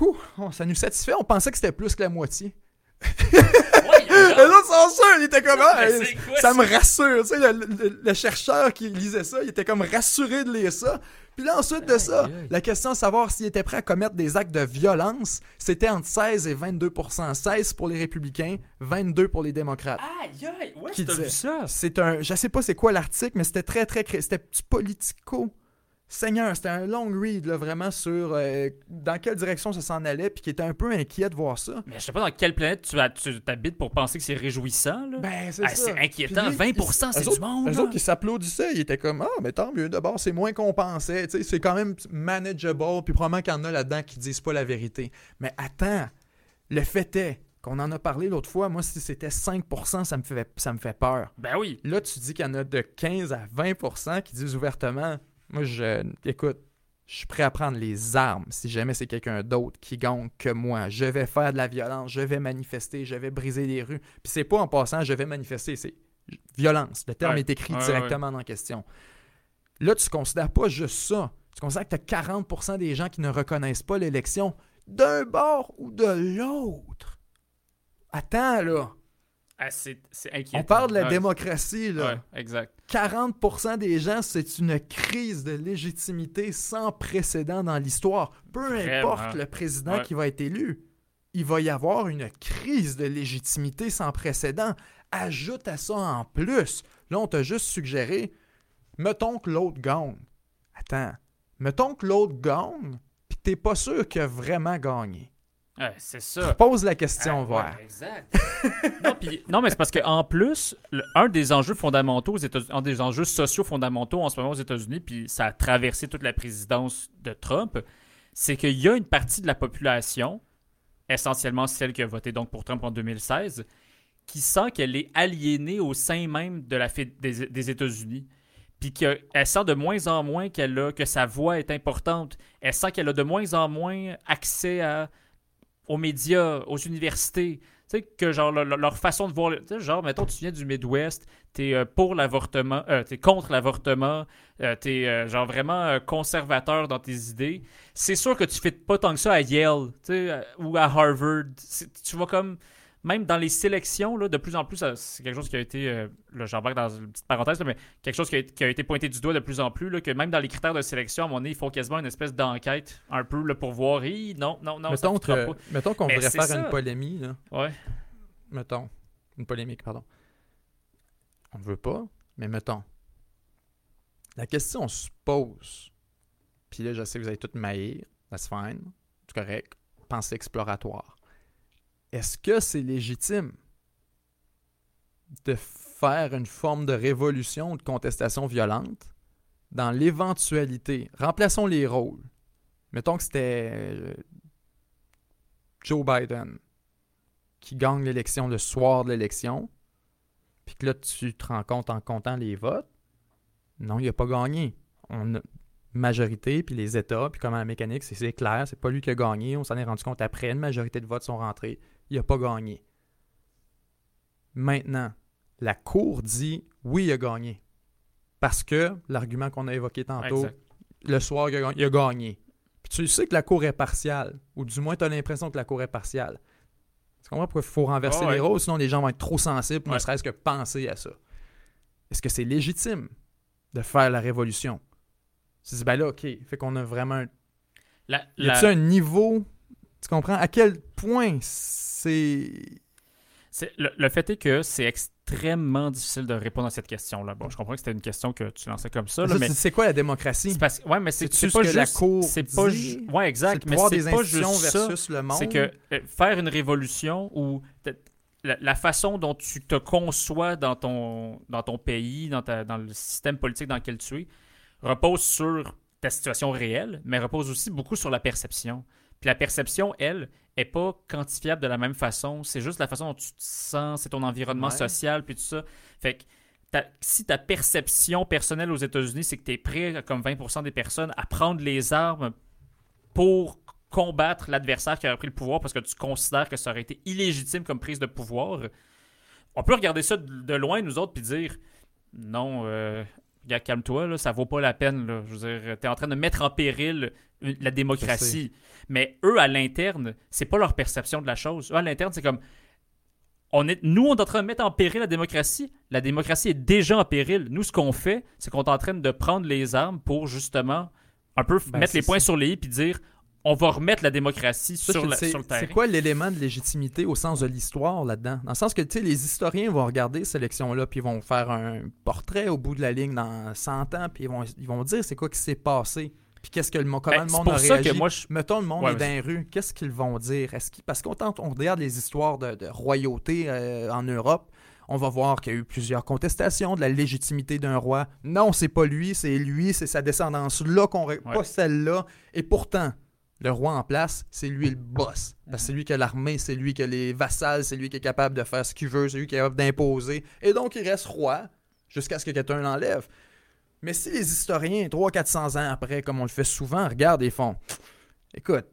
Ouh, ça nous satisfait, on pensait que c'était plus que la moitié. Les autres sont sûrs, ils étaient comme, Ah, quoi ça me rassure. Tu sais, le, le- le chercheur qui lisait ça, il était comme rassuré de lire ça. Puis là, ensuite de ça, la question de savoir s'il était prêt à commettre des actes de violence, c'était entre 16 et 22% 16 pour les républicains, 22 pour les démocrates. Aïe, aïe. Ouais, Qui t'as disait- vu ça? C'est un, je sais pas c'est quoi l'article, mais c'était très très, c'était politico. Seigneur, c'était un long read là, vraiment sur euh, dans quelle direction ça s'en allait, puis qui était un peu inquiet de voir ça. Mais je sais pas dans quelle planète tu tu t'habites pour penser que c'est réjouissant, là. Ben, c'est Ah, ça. c'est inquiétant. Puis lui, 20%, c'est du autres- monde, là. autres, ils s'applaudissaient. Ils étaient comme Ah, mais tant mieux. D'abord, c'est moins qu'on pensait. Tu sais, c'est quand même manageable. Puis probablement qu'il y en a là-dedans qui disent pas la vérité. Mais attends, le fait est qu'on en a parlé l'autre fois. Moi, si c'était 5%, ça me fait, ça me fait peur. Ben oui. Là, tu dis qu'il y en a de 15 à 20% qui disent ouvertement Moi, je. Écoute. Je suis prêt à prendre les armes si jamais c'est quelqu'un d'autre qui gagne que moi. Je vais faire de la violence, je vais manifester, je vais briser les rues. Puis c'est pas en passant je vais manifester, c'est violence. Le terme Ouais. est écrit Ouais, directement dans la question. Là, tu considères pas juste ça. Tu considères que tu as 40% des gens qui ne reconnaissent pas l'élection d'un bord ou de l'autre. Attends, là. Ah, c'est c'est inquiétant. On parle de la Ouais. démocratie, là. Ouais, exact. 40% des gens, c'est une crise de légitimité sans précédent dans l'histoire. Peu Vraiment. importe le président Ouais. qui va être élu, il va y avoir une crise de légitimité sans précédent. Ajoute à ça en plus. Là, on t'a juste suggéré, mettons que l'autre gagne. Attends, mettons que l'autre gagne, puis t'es pas sûr qu'il a vraiment gagné. Ouais, c'est ça. Pose la question, Ah, voir. ouais, exact. non, mais c'est parce qu'en plus, le- un des enjeux fondamentaux aux un des enjeux sociaux fondamentaux en ce moment aux États-Unis, puis ça a traversé toute la présidence de Trump, c'est qu'il y a une partie de la population, essentiellement celle qui a voté donc pour Trump en 2016, qui sent qu'elle est aliénée au sein même de la des, des États-Unis. Puis qu'elle sent de moins en moins qu'elle a, que sa voix est importante. Elle sent qu'elle a de moins en moins accès à, aux médias, aux universités. Tu sais, que genre leur, façon de voir. Tu sais, genre, mettons, tu viens du Midwest, t'es euh, pour l'avortement, euh, t'es contre l'avortement, euh, t'es euh, genre vraiment euh, conservateur dans tes idées. C'est sûr que tu fais pas tant que ça à Yale, tu sais, euh, ou à Harvard. Tu vas comme. Même dans les sélections, là, de plus en plus, ça- c'est quelque chose qui a été, euh, là, j'embarque dans une petite parenthèse, là, mais quelque chose qui a, qui a été pointé du doigt de plus en plus, là, que même dans les critères de sélection, à un moment donné, il faut quasiment une espèce d'enquête, un peu, là, pour voir, non, non, non, ça mettons mettons qu'on voudrait faire ça. une polémie, là. Ouais. Mettons. Une polémique, pardon. On ne veut pas, mais mettons. La question se pose. Puis là, je sais que vous allez tout maïr. That's fine. C'est correct. Pensée exploratoire. Est-ce que c'est légitime de faire une forme de révolution ou de contestation violente dans l'éventualité? Remplaçons les rôles. Mettons que c'était euh, Joe Biden qui gagne l'élection le soir de l'élection, puis que là, tu te rends compte en comptant les votes, non, il n'a pas gagné. On a majorité, puis les États, puis comment la mécanique, c'est- clair, c'est pas lui qui a gagné, on s'en est rendu compte après, une majorité de votes sont rentrés, il n'a pas gagné. Maintenant, la Cour dit oui, il a gagné. Parce que l'argument qu'on a évoqué tantôt, Exact. le soir, il a, gagné- il a gagné. Puis tu sais que la cour est partiale, ou du moins tu as l'impression que la cour est partiale. Tu comprends pourquoi il faut renverser Ah ouais. les rôles, sinon les gens vont être trop sensibles, pour ne Ouais. serait-ce que penser à ça. Est-ce que c'est légitime de faire la révolution? Tu dis, ben là, OK, fait qu'on a vraiment... un- La, Y la- a-t-il un niveau... Tu comprends? À quel point c'est... le, le fait est que c'est extrêmement difficile de répondre à cette question-là. Bon, je comprends que c'était une question que tu lançais comme ça, là, Ça, mais c'est- quoi la démocratie? c'est parce ouais, mais c'est pas que juste la Cour c'est pas ju- ouais C'est exact, mais c'est pas juste ça. versus le monde? C'est que euh, faire une révolution ou la, la façon dont tu te conçois dans ton, dans ton pays, dans, ta- dans le système politique dans lequel tu es, repose sur ta situation réelle, mais repose aussi beaucoup sur la perception. Puis la perception, elle, est pas quantifiable de la même façon. C'est juste la façon dont tu te sens, c'est ton environnement Ouais. social, puis tout ça. Fait que ta- si ta perception personnelle aux États-Unis, c'est que tu es prêt, comme 20% des personnes, à prendre les armes pour combattre l'adversaire qui aurait pris le pouvoir parce que tu considères que ça aurait été illégitime comme prise de pouvoir, on peut regarder ça de loin, nous autres, puis dire non, euh, calme-toi, ça vaut pas la peine. Là. Je veux dire, t'es en train de mettre en péril la démocratie. Mais eux, à l'interne, c'est pas leur perception de la chose. Eux, à l'interne, c'est comme on est, nous, on est en train de mettre en péril la démocratie. La démocratie est déjà en péril. Nous, ce qu'on fait, c'est qu'on est en train de prendre les armes pour justement un peu Ben, mettre les points sur les i puis dire on va remettre la démocratie Ça, sur, la- le terrain. C'est quoi l'élément de légitimité au sens de l'histoire là-dedans? Dans le sens que, tu sais, les historiens vont regarder cette élection-là, puis ils vont faire un portrait au bout de la ligne dans 100 ans, puis ils vont, ils vont dire c'est quoi qui s'est passé, puis qu'est-ce que le monde, comment Ben, le monde pour a ça réagi? que moi, je- Mettons, le monde Ouais, est dans rues, qu'est-ce qu'ils vont dire? Est-ce Parce qu'on on regarde les histoires de, de royauté euh, en Europe, on va voir qu'il y a eu plusieurs contestations de la légitimité d'un roi. Non, c'est pas lui, c'est lui, c'est sa descendance-là qu'on... Ouais. Pas celle-là. Et pourtant, le roi en place, c'est lui le boss. Parce que c'est lui qui a l'armée, c'est lui qui a les vassals, c'est lui qui est capable de faire ce qu'il veut, c'est lui qui est capable d'imposer. Et donc, il reste roi jusqu'à ce que quelqu'un l'enlève. Mais si les historiens, 300-400 ans après, comme on le fait souvent, regardent et font Écoute,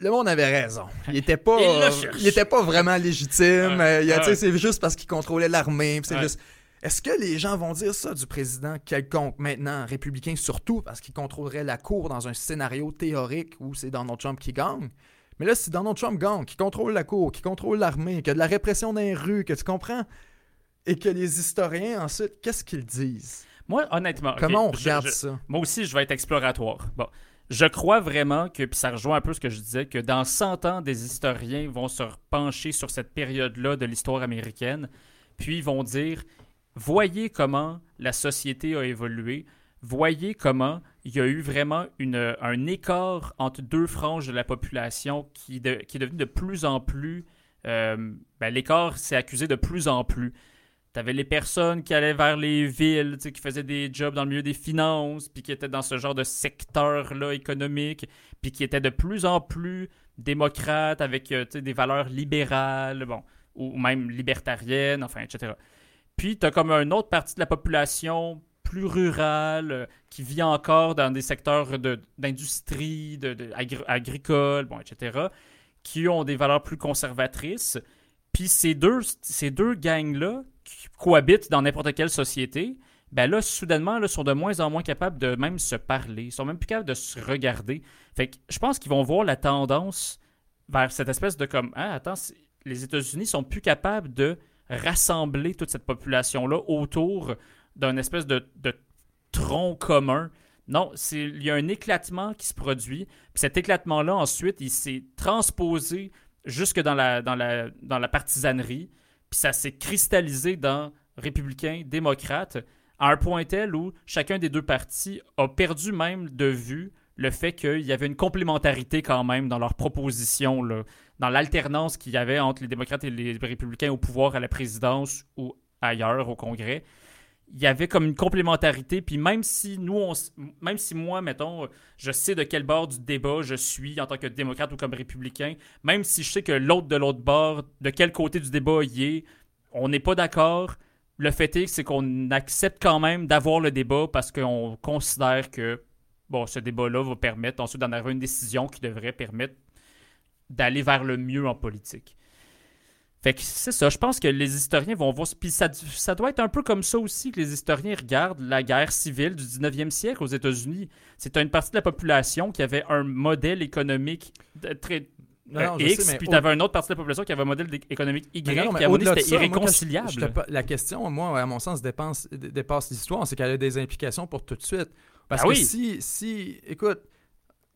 le monde avait raison. Il était pas, Il était pas vraiment légitime. Ouais. euh, Ouais. C'est juste parce qu'il contrôlait l'armée. puis c'est Ouais. juste. Est-ce que les gens vont dire ça du président quelconque maintenant, républicain surtout, parce qu'il contrôlerait la cour dans un scénario théorique où c'est Donald Trump qui gagne? Mais là, si Donald Trump gagne, qui contrôle la cour, qui contrôle l'armée, qu'il y a de la répression dans les rues, que tu comprends, et que les historiens ensuite, qu'est-ce qu'ils disent? Moi, honnêtement, Comment on regarde je- ça? Moi aussi, je vais être exploratoire. Bon, je crois vraiment que, puis ça rejoint un peu ce que je disais, que dans 100 ans, des historiens vont se pencher sur cette période-là de l'histoire américaine, puis vont dire voyez comment la société a évolué, voyez comment il y a eu vraiment une, un écart entre deux franges de la population qui, de- qui est devenu de plus en plus. euh, ben, L'écart s'est accusé de plus en plus. T'avais les personnes qui allaient vers les villes, qui faisaient des jobs dans le milieu des finances, puis qui étaient dans ce genre de secteur-là économique, puis qui étaient de plus en plus démocrates, avec euh, des valeurs libérales, bon, ou même libertariennes, enfin, etc. Puis t'as comme une autre partie de la population plus rurale, euh, qui vit encore dans des secteurs d'industrie, de, de agri- agricole, bon, etc., qui ont des valeurs plus conservatrices. Puis ces deux, ces deux gangs-là, cohabitent dans n'importe quelle société, ben là, soudainement, là, sont de moins en moins capables de même se parler. Ils sont même plus capables de se regarder. Fait que je pense qu'ils vont voir la tendance vers cette espèce de comme, ah, attends, les États-Unis sont plus capables de rassembler toute cette population-là autour d'un espèce de, de tronc commun. Non, il y a un éclatement qui se produit. Puis cet éclatement-là, ensuite, il s'est transposé jusque dans la, dans la, dans la partisanerie. Puis ça s'est cristallisé dans républicains, démocrates, à un point tel où chacun des deux partis a perdu même de vue le fait qu'il y avait une complémentarité quand même dans leurs propositions, dans l'alternance qu'il y avait entre les démocrates et les républicains au pouvoir à la présidence ou ailleurs au Congrès. Il y avait comme une complémentarité, puis même si nous, on, même moi, mettons, je sais de quel bord du débat je suis en tant que démocrate ou comme républicain, même si je sais que l'autre de l'autre bord, de quel côté du débat il est, on n'est pas d'accord, le fait est, c'est qu'on accepte quand même d'avoir le débat parce qu'on considère que ce débat-là va permettre ensuite d'en avoir une décision qui devrait permettre d'aller vers le mieux en politique. Fait que c'est ça, je pense que les historiens vont voir. Puis ça, ça doit être un peu comme ça aussi que les historiens regardent la guerre civile du 19e siècle aux États-Unis. C'est une partie de la population qui avait un modèle économique très, X, puis tu avais une autre partie de la population qui avait un modèle économique Y, qui a c'était irréconciliable. la question, moi, à mon sens, dépasse, dépasse l'histoire, c'est qu'elle a des implications pour tout de suite. Parce ben que si, si, écoute,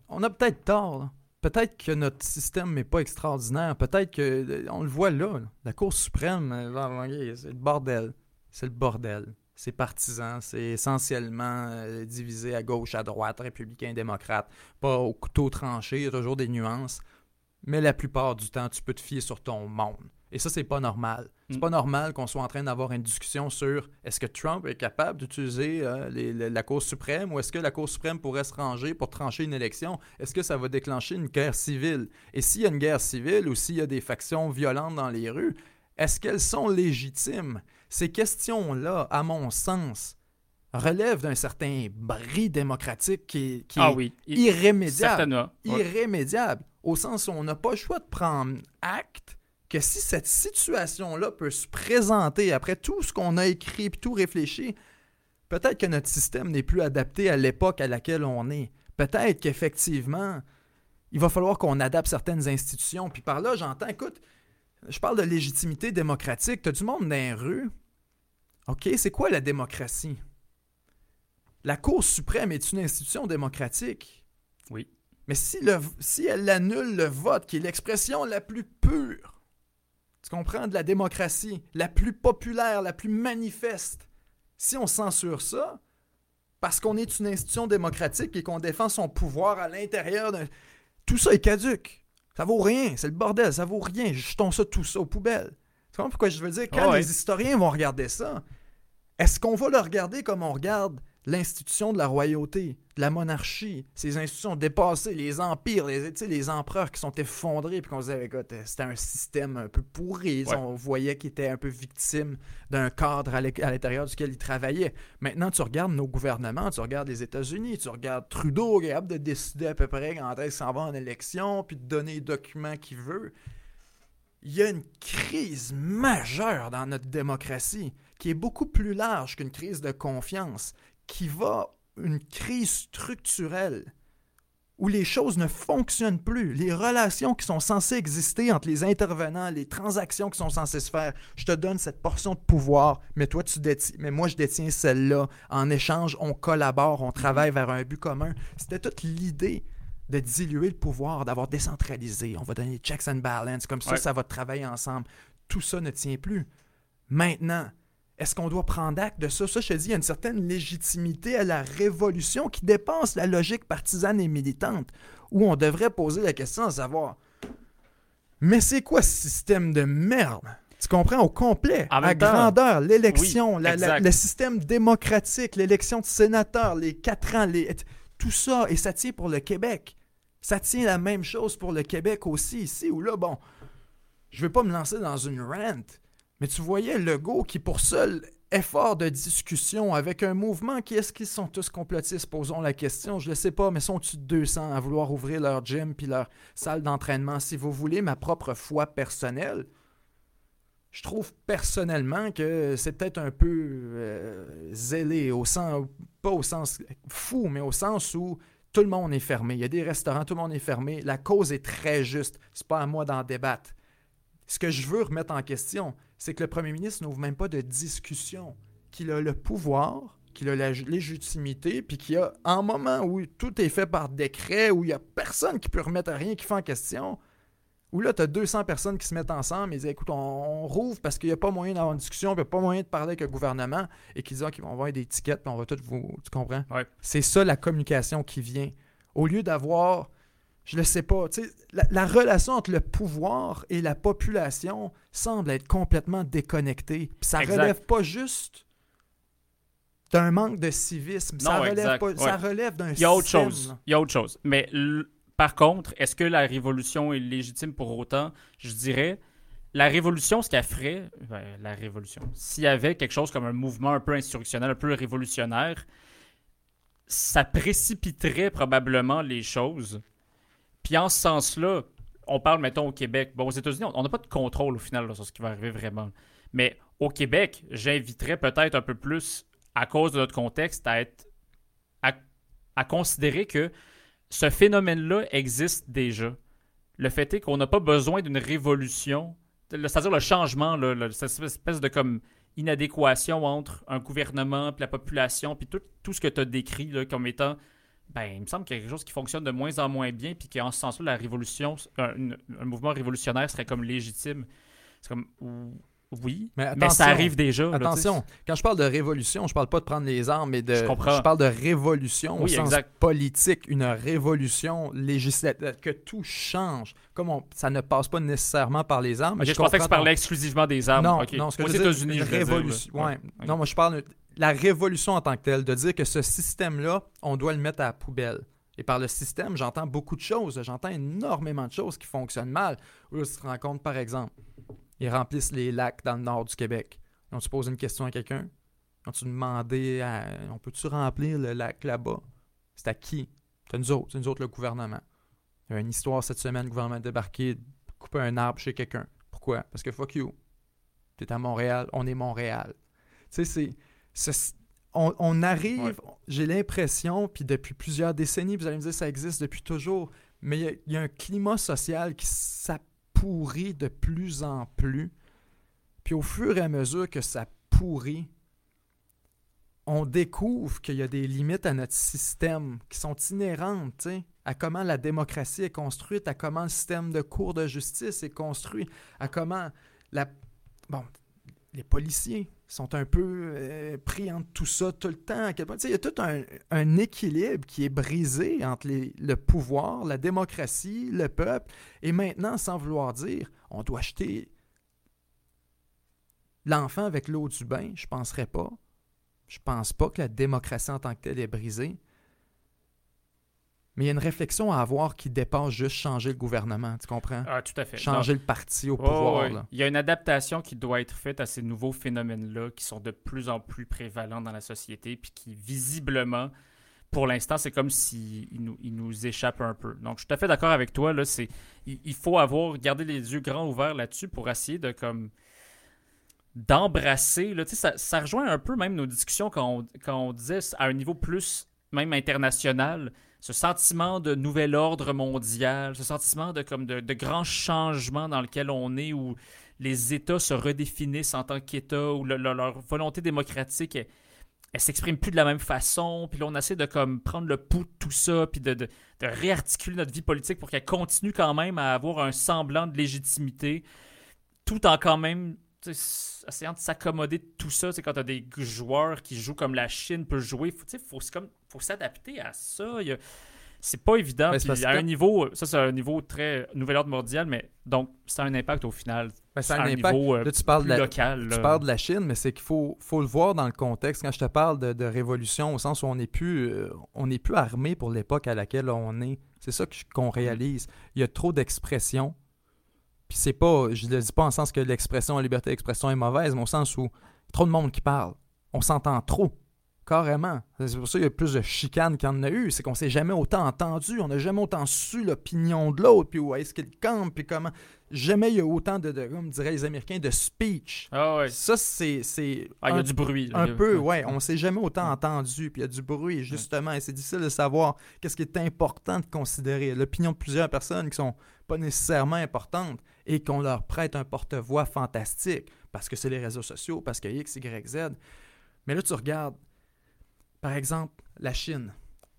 on a peut-être tort. Peut-être que notre système n'est pas extraordinaire. Peut-être que, euh, on le voit là, la Cour suprême, euh, c'est le bordel. C'est le bordel. C'est partisan, c'est essentiellement euh, divisé à gauche, à droite, républicain, démocrate. Pas au couteau tranché, toujours des nuances mais la plupart du temps, tu peux te fier sur ton monde. Et ça, c'est pas normal. C'est mm. pas normal qu'on soit en train d'avoir une discussion sur est-ce que Trump est capable d'utiliser euh, la Cour suprême ou est-ce que la Cour suprême pourrait se ranger pour trancher une élection? Est-ce que ça va déclencher une guerre civile? Et s'il y a une guerre civile ou s'il y a des factions violentes dans les rues, est-ce qu'elles sont légitimes? Ces questions-là, à mon sens, relèvent d'un certain bris démocratique qui, qui ah est irrémédiable. Irrémédiable au sens où on n'a pas le choix de prendre acte que si cette situation-là peut se présenter après tout ce qu'on a écrit et tout réfléchi, peut-être que notre système n'est plus adapté à l'époque à laquelle on est. Peut-être qu'effectivement, il va falloir qu'on adapte certaines institutions. Puis par là, j'entends, écoute, je parle de légitimité démocratique. Tu as du monde dans les rues. OK, c'est quoi la démocratie? La Cour suprême est une institution démocratique. Oui. Mais si, le, si elle annule le vote, qui est l'expression la plus pure, tu comprends, de la démocratie, la plus populaire, la plus manifeste, si on censure ça, parce qu'on est une institution démocratique et qu'on défend son pouvoir à l'intérieur d'un... Tout ça est caduque. Ça vaut rien. C'est le bordel. Ça vaut rien. Jetons ça, tout ça aux poubelles. Tu comprends pourquoi je veux dire? Quand les historiens vont regarder ça, est-ce qu'on va le regarder comme on regarde l'institution de la royauté, de la monarchie, ces institutions dépassées, les empires, les, les empereurs qui sont effondrés, puis qu'on se disait, écoute, c'était un système un peu pourri. On voyait qu'ils étaient un peu victimes d'un cadre à l'intérieur duquel ils travaillaient. Maintenant, tu regardes nos gouvernements, tu regardes les États-Unis, tu regardes Trudeau, qui est capable de décider à peu près quand est-ce s'en va en élection, puis de donner les documents qu'il veut. Il y a une crise majeure dans notre démocratie qui est beaucoup plus large qu'une crise de confiance, qui va une crise structurelle où les choses ne fonctionnent plus, les relations qui sont censées exister entre les intervenants, les transactions qui sont censées se faire, je te donne cette portion de pouvoir, mais toi tu détiens, mais moi je détiens celle-là. En échange, on collabore, on travaille vers un but commun. C'était toute l'idée de diluer le pouvoir, d'avoir décentralisé. On va donner checks and balances, comme ça, ça va travailler ensemble. Tout ça ne tient plus. Maintenant, est-ce qu'on doit prendre acte de ça? Ça, je te dis, il y a une certaine légitimité à la révolution qui dépasse la logique partisane et militante, où on devrait poser la question à savoir, mais c'est quoi ce système de merde? Tu comprends? Au complet, à grandeur, l'élection, le système démocratique, l'élection de sénateurs, les quatre ans, tout ça, et ça tient pour le Québec. Ça tient la même chose pour le Québec aussi, ici ou là. Bon, je ne vais pas me lancer dans une rant, mais tu voyais Legault qui, pour seul effort de discussion avec un mouvement qui est-ce qu'ils sont tous complotistes, posons la question, je ne sais pas, mais sont-ils 200 à vouloir ouvrir leur gym puis leur salle d'entraînement? Si vous voulez ma propre foi personnelle, je trouve personnellement que c'est peut-être un peu euh, zélé, au sens, pas au sens fou, mais au sens où tout le monde est fermé. Il y a des restaurants, tout le monde est fermé. La cause est très juste. C'est pas à moi d'en débattre ce que je veux remettre en question, c'est que le premier ministre n'ouvre même pas de discussion, qu'il a le pouvoir, qu'il a la légitimité, puis qu'il y a un moment où tout est fait par décret, où il n'y a personne qui peut remettre rien qui fait en question, où là, tu as 200 personnes qui se mettent ensemble et disent écoute, on, rouvre parce qu'il n'y a pas moyen d'avoir une discussion, il n'y a pas moyen de parler avec le gouvernement, et qu'ils disent qu'ils vont avoir des tickets, puis on va tout vous. Tu comprends? C'est ça la communication qui vient. Au lieu d'avoir je le sais pas. La, la, relation entre le pouvoir et la population semble être complètement déconnectée. ça ne relève pas juste d'un manque de civisme. ça, relève ça relève d'un Il y a autre chose. Il y a autre chose. Mais par contre, est-ce que la révolution est légitime pour autant? Je dirais, la révolution, ce qu'elle ferait, ben, la révolution, s'il y avait quelque chose comme un mouvement un peu insurrectionnel, un peu révolutionnaire, ça précipiterait probablement les choses puis en ce sens-là, on parle, mettons, au Québec. Bon, aux États-Unis, on n'a pas de contrôle au final sur ce qui va arriver vraiment. Mais au Québec, j'inviterais peut-être un peu plus, à cause de notre contexte, à être. à, considérer que ce phénomène-là existe déjà. Le fait est qu'on n'a pas besoin d'une révolution, c'est-à-dire le changement, cette espèce de comme inadéquation entre un gouvernement et la population, puis tout, ce que tu as décrit comme étant ben, il me semble qu'il y a quelque chose qui fonctionne de moins en moins bien, puis qu'en ce sens-là, la révolution, un, mouvement révolutionnaire serait comme légitime. C'est comme. Oui, mais, ça arrive déjà. Attention, quand je parle de révolution, je parle pas de prendre les armes, mais de. Je, parle de révolution au sens politique, une révolution législative, que tout change. Comme ça ne passe pas nécessairement par les armes. je, pensais que tu parlais exclusivement des armes. Non, non ce que Aux États-Unis, révolution. Ouais. Non, moi je parle la révolution en tant que telle, de dire que ce système-là, on doit le mettre à la poubelle. Et par le système, j'entends beaucoup de choses. J'entends énormément de choses qui fonctionnent mal. Tu te rends compte, par exemple, ils remplissent les lacs dans le nord du Québec. On tu poses une question à quelqu'un. Quand tu demandé à, on peut-tu remplir le lac là-bas? C'est à qui? C'est nous autres, c'est nous autres le gouvernement. Il y a une histoire cette semaine, le gouvernement a débarqué, couper un arbre chez quelqu'un. Pourquoi? Parce que fuck you. es à Montréal, on est Montréal. Tu sais, c'est on, arrive, j'ai l'impression, puis depuis plusieurs décennies, vous allez me dire ça existe depuis toujours, mais il y, a un climat social qui s'appourrit de plus en plus. Puis au fur et à mesure que ça pourrit, on découvre qu'il y a des limites à notre système qui sont inhérentes, à comment la démocratie est construite, à comment le système de cours de justice est construit, à comment la... Bon, les policiers, sont un peu euh, pris entre tout ça tout le temps. Il y a tout un, équilibre qui est brisé entre le pouvoir, la démocratie, le peuple. Et maintenant, sans vouloir dire, on doit acheter l'enfant avec l'eau du bain, je ne penserais pas. Je pense pas que la démocratie en tant que telle est brisée. Mais il y a une réflexion à avoir qui dépasse juste changer le gouvernement, tu comprends? Ah, tout à fait. Changer le parti au pouvoir. Il y a une adaptation qui doit être faite à ces nouveaux phénomènes-là qui sont de plus en plus prévalents dans la société, puis qui visiblement, pour l'instant, c'est comme s'ils nous, ils nous échappent un peu. Donc, je suis tout à fait d'accord avec toi. Là, c'est, il, faut avoir, garder les yeux grands ouverts là-dessus pour essayer de comme d'embrasser. Là, ça, ça rejoint un peu même nos discussions quand on, quand on disait à un niveau plus même international ce sentiment de nouvel ordre mondial, ce sentiment de, comme de, de grands changements dans lequel on est, où les États se redéfinissent en tant qu'États, où leur volonté démocratique, elle, s'exprime plus de la même façon, puis là on essaie de comme prendre le pouls de tout ça, puis de, de réarticuler notre vie politique pour qu'elle continue quand même à avoir un semblant de légitimité, tout en quand même essayant de s'accommoder de tout ça, c'est quand tu as des joueurs qui jouent comme la Chine peut jouer, il faut, faut s'adapter à ça. c'est pas évident. à un niveau, ça c'est un niveau très nouvel ordre mondial, mais donc ça a un impact au final. Ben, c'est un, impact. Niveau, tu parles de la, local. Tu parles de la Chine, mais c'est qu'il faut, faut le voir dans le contexte. Quand je te parle de, révolution, au sens où on n'est plus, euh, on plus armé pour l'époque à laquelle on est. C'est ça qu'on réalise. Il y a trop d'expressions puis c'est pas, je le dis pas en sens que l'expression, la liberté d'expression est mauvaise, mais au sens où trop de monde qui parle. On s'entend trop. Carrément. C'est pour ça qu'il y a plus de chicanes qu'il y en a eu. C'est qu'on s'est jamais autant entendu. On n'a jamais autant su l'opinion de l'autre, puis où est-ce qu'il campe, puis comment. Jamais il y a autant de, de comme diraient les Américains, de speech. Ah ouais. Ça, c'est. c'est Ah, il y a du bruit. là. un peu, ouais. On s'est jamais autant entendu, puis il y a du bruit, justement. Et c'est difficile de savoir qu'est-ce qui est important de considérer. L'opinion de plusieurs personnes qui sont pas nécessairement importantes et qu'on leur prête un porte-voix fantastique parce que c'est les réseaux sociaux, parce que X, Y, Z. Mais là, tu regardes, par exemple, la Chine.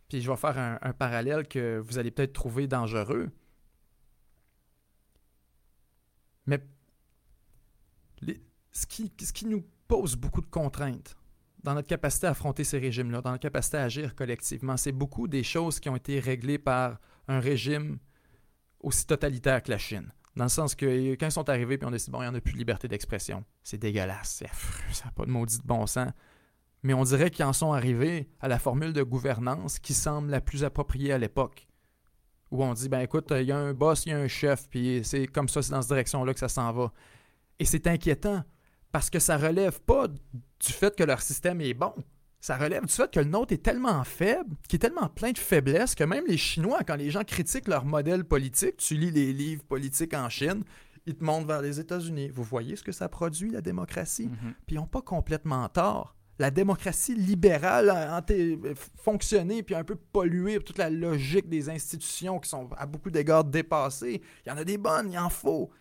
Puis je vais faire un, parallèle que vous allez peut-être trouver dangereux. Mais ce, qui, ce qui nous pose beaucoup de contraintes dans notre capacité à affronter ces régimes-là, dans notre capacité à agir collectivement, c'est beaucoup des choses qui ont été réglées par un régime aussi totalitaire que la Chine. Dans le sens que quand ils sont arrivés puis on dit bon, il n'y en a plus de liberté d'expression. C'est dégueulasse, c'est affreux, ça n'a pas de maudit de bon sens. Mais on dirait qu'ils en sont arrivés à la formule de gouvernance qui semble la plus appropriée à l'époque. Où on dit ben écoute, il y a un boss, il y a un chef, puis c'est comme ça, c'est dans cette direction-là que ça s'en va. Et c'est inquiétant parce que ça relève pas du fait que leur système est bon. Ça relève du fait que le nôtre est tellement faible, qui est tellement plein de faiblesses, que même les Chinois, quand les gens critiquent leur modèle politique, tu lis les livres politiques en Chine, ils te montrent vers les États-Unis. Vous voyez ce que ça produit, la démocratie? Mhm. Puis ils n'ont pas complètement tort. La démocratie libérale a anté- fonctionné puis un peu polluée toute la logique des institutions qui sont à beaucoup d'égards dépassées. Il y en a des bonnes, il en faut.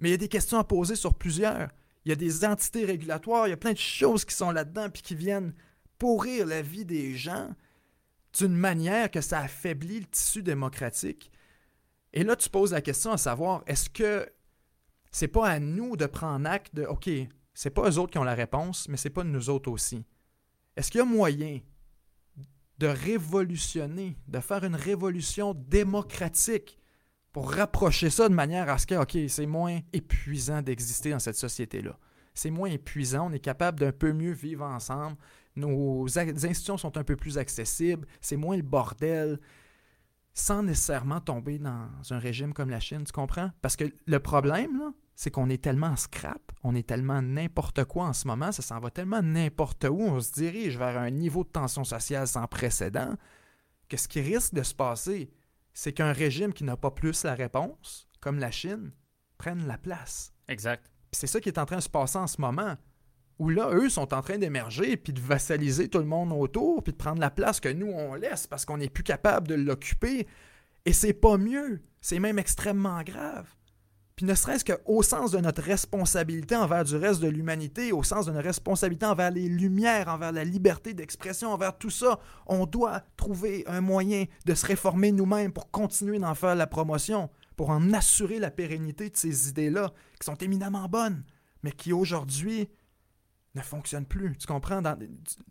Mais il y a des questions à poser sur plusieurs. Il y a des entités régulatoires, il y a plein de choses qui sont là-dedans puis qui viennent pourrir la vie des gens d'une manière que ça affaiblit le tissu démocratique. Et là, tu poses la question à savoir, est-ce que c'est pas à nous de prendre acte de, OK, c'est pas eux autres qui ont la réponse, mais c'est pas nous autres aussi. Est-ce qu'il y a moyen de révolutionner, de faire une révolution démocratique pour rapprocher ça de manière à ce que, OK, c'est moins épuisant d'exister dans cette société-là? C'est moins épuisant, on est capable d'un peu mieux vivre ensemble, nos institutions sont un peu plus accessibles, c'est moins le bordel, sans nécessairement tomber dans un régime comme la Chine, tu comprends? Parce que le problème, là, c'est qu'on est tellement en scrap, on est tellement n'importe quoi en ce moment, ça s'en va tellement n'importe où, on se dirige vers un niveau de tension sociale sans précédent, que ce qui risque de se passer, c'est qu'un régime qui n'a pas plus la réponse, comme la Chine, prenne la place. Exact. C'est ça qui est en train de se passer en ce moment. Où là, eux sont en train d'émerger, puis de vassaliser tout le monde autour, puis de prendre la place que nous, on laisse parce qu'on n'est plus capable de l'occuper. Et c'est pas mieux. C'est même extrêmement grave. Puis ne serait-ce qu'au sens de notre responsabilité envers du reste de l'humanité, au sens de notre responsabilité envers les lumières, envers la liberté d'expression, envers tout ça, on doit trouver un moyen de se réformer nous-mêmes pour continuer d'en faire la promotion, pour en assurer la pérennité de ces idées-là, qui sont éminemment bonnes, mais qui aujourd'hui ne fonctionnent plus. Tu comprends? Dans-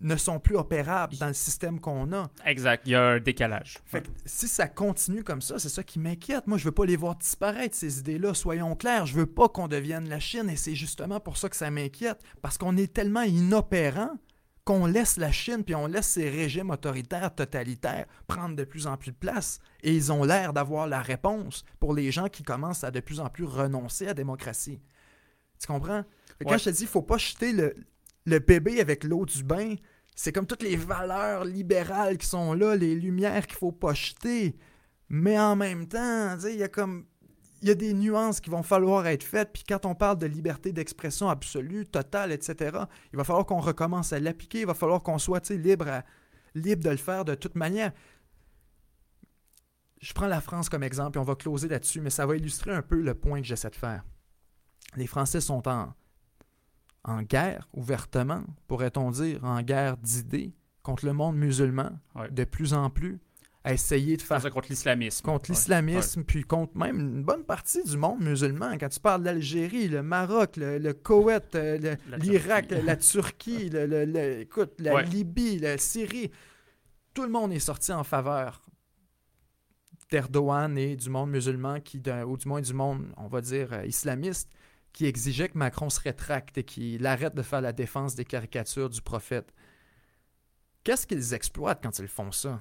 ne sont plus opérables dans le système qu'on a. Exact. Il y a un décalage. Fait que si ça continue comme ça, c'est ça qui m'inquiète. Moi, je veux pas les voir disparaître, ces idées-là. Soyons clairs, je veux pas qu'on devienne la Chine et c'est justement pour ça que ça m'inquiète. Parce qu'on est tellement inopérant qu'on laisse la Chine puis on laisse ces régimes autoritaires, totalitaires prendre de plus en plus de place. Et ils ont l'air d'avoir la réponse pour les gens qui commencent à de plus en plus renoncer à la démocratie. Tu comprends? Quand Ouais. je te dis, il faut pas jeter le, le bébé avec l'eau du bain, c'est comme toutes les valeurs libérales qui sont là, les lumières qu'il faut pas jeter. Mais en même temps, il y a comme il y a des nuances qui vont falloir être faites. Puis quand on parle de liberté d'expression absolue, totale, etc., il va falloir qu'on recommence à l'appliquer. Il va falloir qu'on soit libre, libre de le faire de toute manière. Je prends la France comme exemple et on va closer là-dessus, mais ça va illustrer un peu le point que j'essaie de faire. Les Français sont en, en guerre, ouvertement, pourrait-on dire, en guerre d'idées contre le monde musulman, Ouais. de plus en plus, à essayer de faire ça contre l'islamisme. contre Ouais. l'islamisme, puis contre même une bonne partie du monde musulman. Quand tu parles de l'Algérie, le Maroc, le, le Koweït, euh, La l'Irak, la Turquie, le, le- le- écoute, la Ouais. Libye, la Syrie, tout le monde est sorti en faveur d'Erdogan et du monde musulman, qui, ou du moins du monde, on va dire, euh, islamiste, qui exigeait que Macron se rétracte et qu'il arrête de faire la défense des caricatures du prophète. Qu'est-ce qu'ils exploitent quand ils font ça?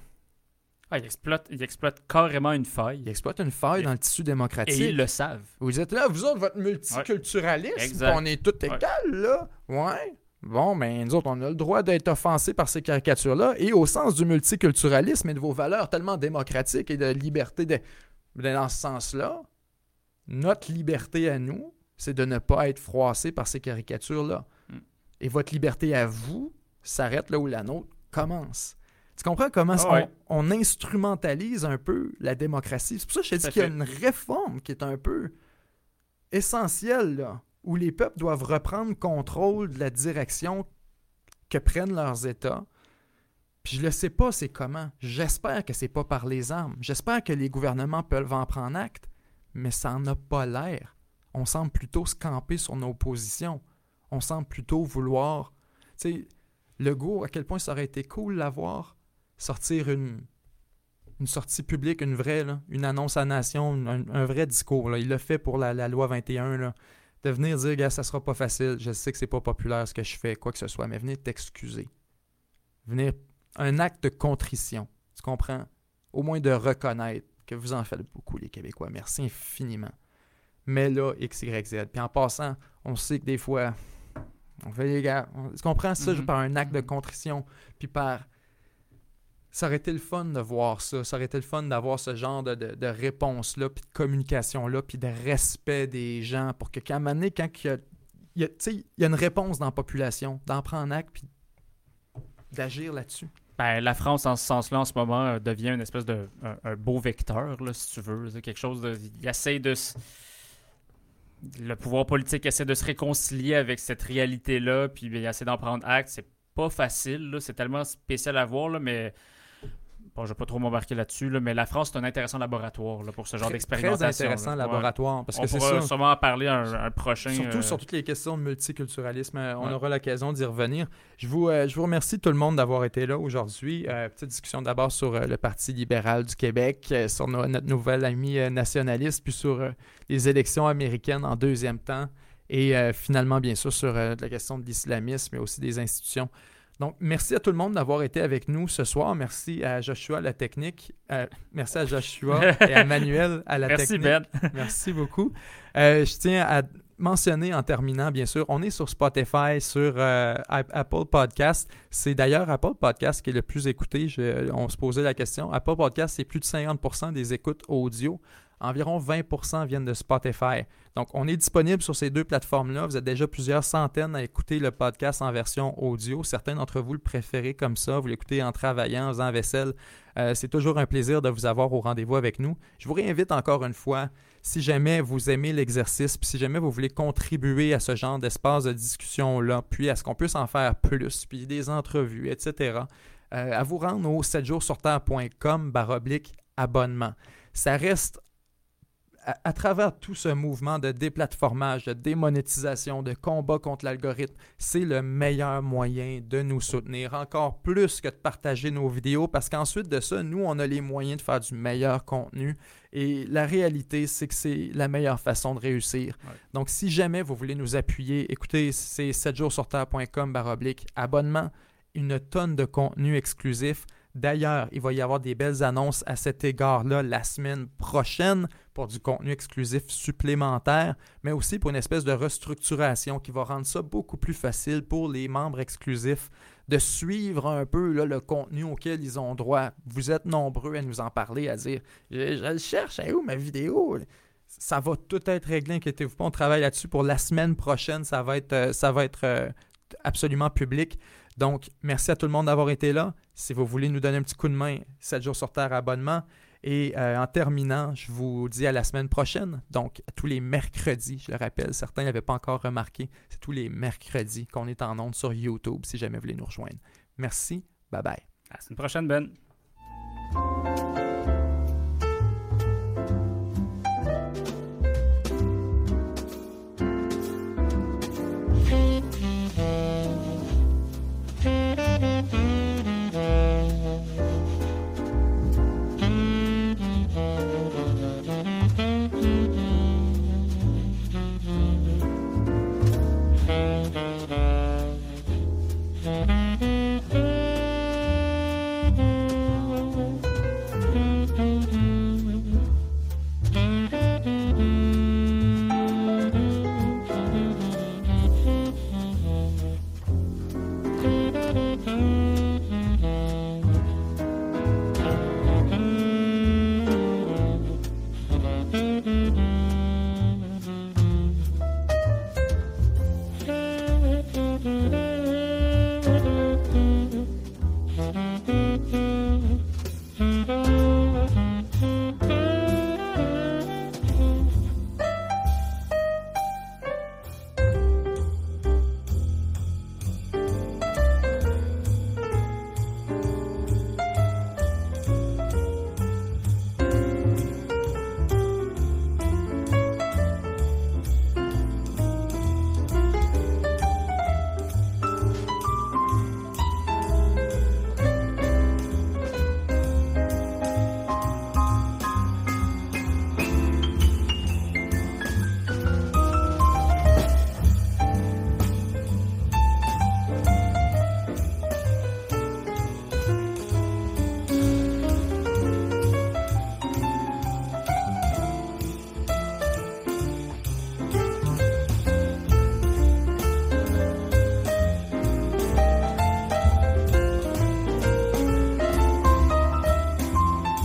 Ah, ils, exploitent, ils exploitent carrément une Ils faille. exploitent une faille Et- dans le tissu Et démocratique. ils le savent. Vous êtes là, vous autres, votre multiculturalisme, on est tout Ouais. égal, là. Ouais. Bon, ben, nous autres, on a le droit d'être offensés par ces caricatures-là. Et au sens du multiculturalisme et de vos valeurs tellement démocratiques et de liberté, de, dans ce sens-là, notre liberté à nous, c'est de ne pas être froissé par ces caricatures-là. Mm. Et votre liberté à vous s'arrête là où la nôtre commence. Tu comprends comment Ah ouais. on, instrumentalise un peu la démocratie? C'est pour ça que je te dis qu'il y a une réforme qui est un peu essentielle, là, où les peuples doivent reprendre contrôle de la direction que prennent leurs États. Puis je ne sais pas c'est comment. J'espère que c'est pas par les armes. J'espère que les gouvernements peuvent en prendre acte, mais ça n'en a pas l'air. On semble plutôt se camper sur nos positions. On semble plutôt vouloir... Tu sais, le à quel point ça aurait été cool l'avoir, sortir une, sortie publique, une vraie, une annonce à nation, un, vrai discours. Il l'a fait pour la, loi 21, là, de venir dire, gars, ça sera pas facile, je sais que c'est pas populaire ce que je fais, quoi que ce soit, mais venez t'excuser. Venir, un acte de contrition, tu comprends? Au moins de reconnaître que vous en faites beaucoup, les Québécois. Merci infiniment. Mais là, X, Y, Z. Puis en passant, on sait que des fois, on fait les gars, on- tu comprends ça Mhm. par un acte de contrition, puis par ça aurait été le fun de voir ça. Ça aurait été le fun d'avoir ce genre de, de- de réponse-là, puis de communication-là, puis de respect des gens pour que, qu'à un moment donné, quand il y a, il y a- tu sais, il y a une réponse dans la population, d'en prendre acte, puis d'agir là-dessus. Ben, la France, en ce sens-là, en ce moment, euh, devient une espèce de un, un beau vecteur, là, si tu veux. C'est quelque chose de. Il essaie de. Le pouvoir politique essaie de se réconcilier avec cette réalité-là, puis ben, il essaie d'en prendre acte. C'est pas facile, c'est tellement spécial à voir, mais. Bon, je vais pas trop m'embarquer là-dessus, là, mais la France, c'est un intéressant laboratoire là, pour ce genre d'expérimentation. Très intéressant là. Laboratoire, parce On que pourra ça. sûrement en parler un, un prochain. Surtout euh, sur toutes les questions de multiculturalisme, euh, on Ouais. aura l'occasion d'y revenir. Je vous, euh, je vous remercie tout le monde d'avoir été là aujourd'hui. Euh, petite discussion d'abord sur le Parti libéral du Québec, sur no- notre nouvel ami nationaliste, puis sur les élections américaines en deuxième temps, et finalement, bien sûr, sur la question de l'islamisme et aussi des institutions. Donc, merci à tout le monde d'avoir été avec nous ce soir. Merci à Joshua, la technique. Euh, merci à Joshua et à Manuel, à la Merci, technique. Ben. Merci beaucoup. Euh, je tiens à mentionner en terminant, bien sûr, on est sur Spotify, sur euh, App- Apple Podcast. C'est d'ailleurs Apple Podcast qui est le plus écouté. Je- on se posait la question. Apple Podcast, c'est plus de 50% des écoutes audio. Environ 20% viennent de Spotify. Donc, on est disponible sur ces deux plateformes-là. Vous êtes déjà plusieurs centaines à écouter le podcast en version audio. Certains d'entre vous le préférez comme ça. Vous l'écoutez en travaillant, en faisant vaisselle. Euh, c'est toujours un plaisir de vous avoir au rendez-vous avec nous. Je vous réinvite encore une fois si jamais vous aimez l'exercice, puis si jamais vous voulez contribuer à ce genre d'espace de discussion-là, puis à ce qu'on puisse en faire plus, puis des entrevues, etc., euh, à vous rendre au 7jourssurterre.com baroblique abonnement. Ça reste, à, à travers tout ce mouvement de déplatformage, de démonétisation, de combat contre l'algorithme, c'est le meilleur moyen de nous soutenir, encore plus que de partager nos vidéos, parce qu'ensuite de ça, nous, on a les moyens de faire du meilleur contenu. Et la réalité, c'est que c'est la meilleure façon de réussir. Ouais. Donc, si jamais vous voulez nous appuyer, écoutez, c'est 7jourssurterre.com baroblique abonnement, une tonne de contenu exclusif. D'ailleurs, il va y avoir des belles annonces à cet égard-là la semaine prochaine pour du contenu exclusif supplémentaire, mais aussi pour une espèce de restructuration qui va rendre ça beaucoup plus facile pour les membres exclusifs de suivre un peu le contenu auquel ils ont droit. Vous êtes nombreux à nous en parler, à dire Je, cherche, où ma vidéo? Ça va tout être réglé, inquiétez-vous pas. On travaille là-dessus pour la semaine prochaine. Ça va être, euh, euh, absolument public. Donc, merci à tout le monde d'avoir été là. Si vous voulez nous donner un petit coup de main, 7 jours sur Terre abonnement. Et euh, en terminant, je vous dis à la semaine prochaine. Donc, tous les mercredis, je le rappelle, certains n'avaient pas encore remarqué, c'est tous les mercredis qu'on est en ondes sur YouTube si jamais vous voulez nous rejoindre. Merci. Bye bye. À la semaine prochaine, Ben.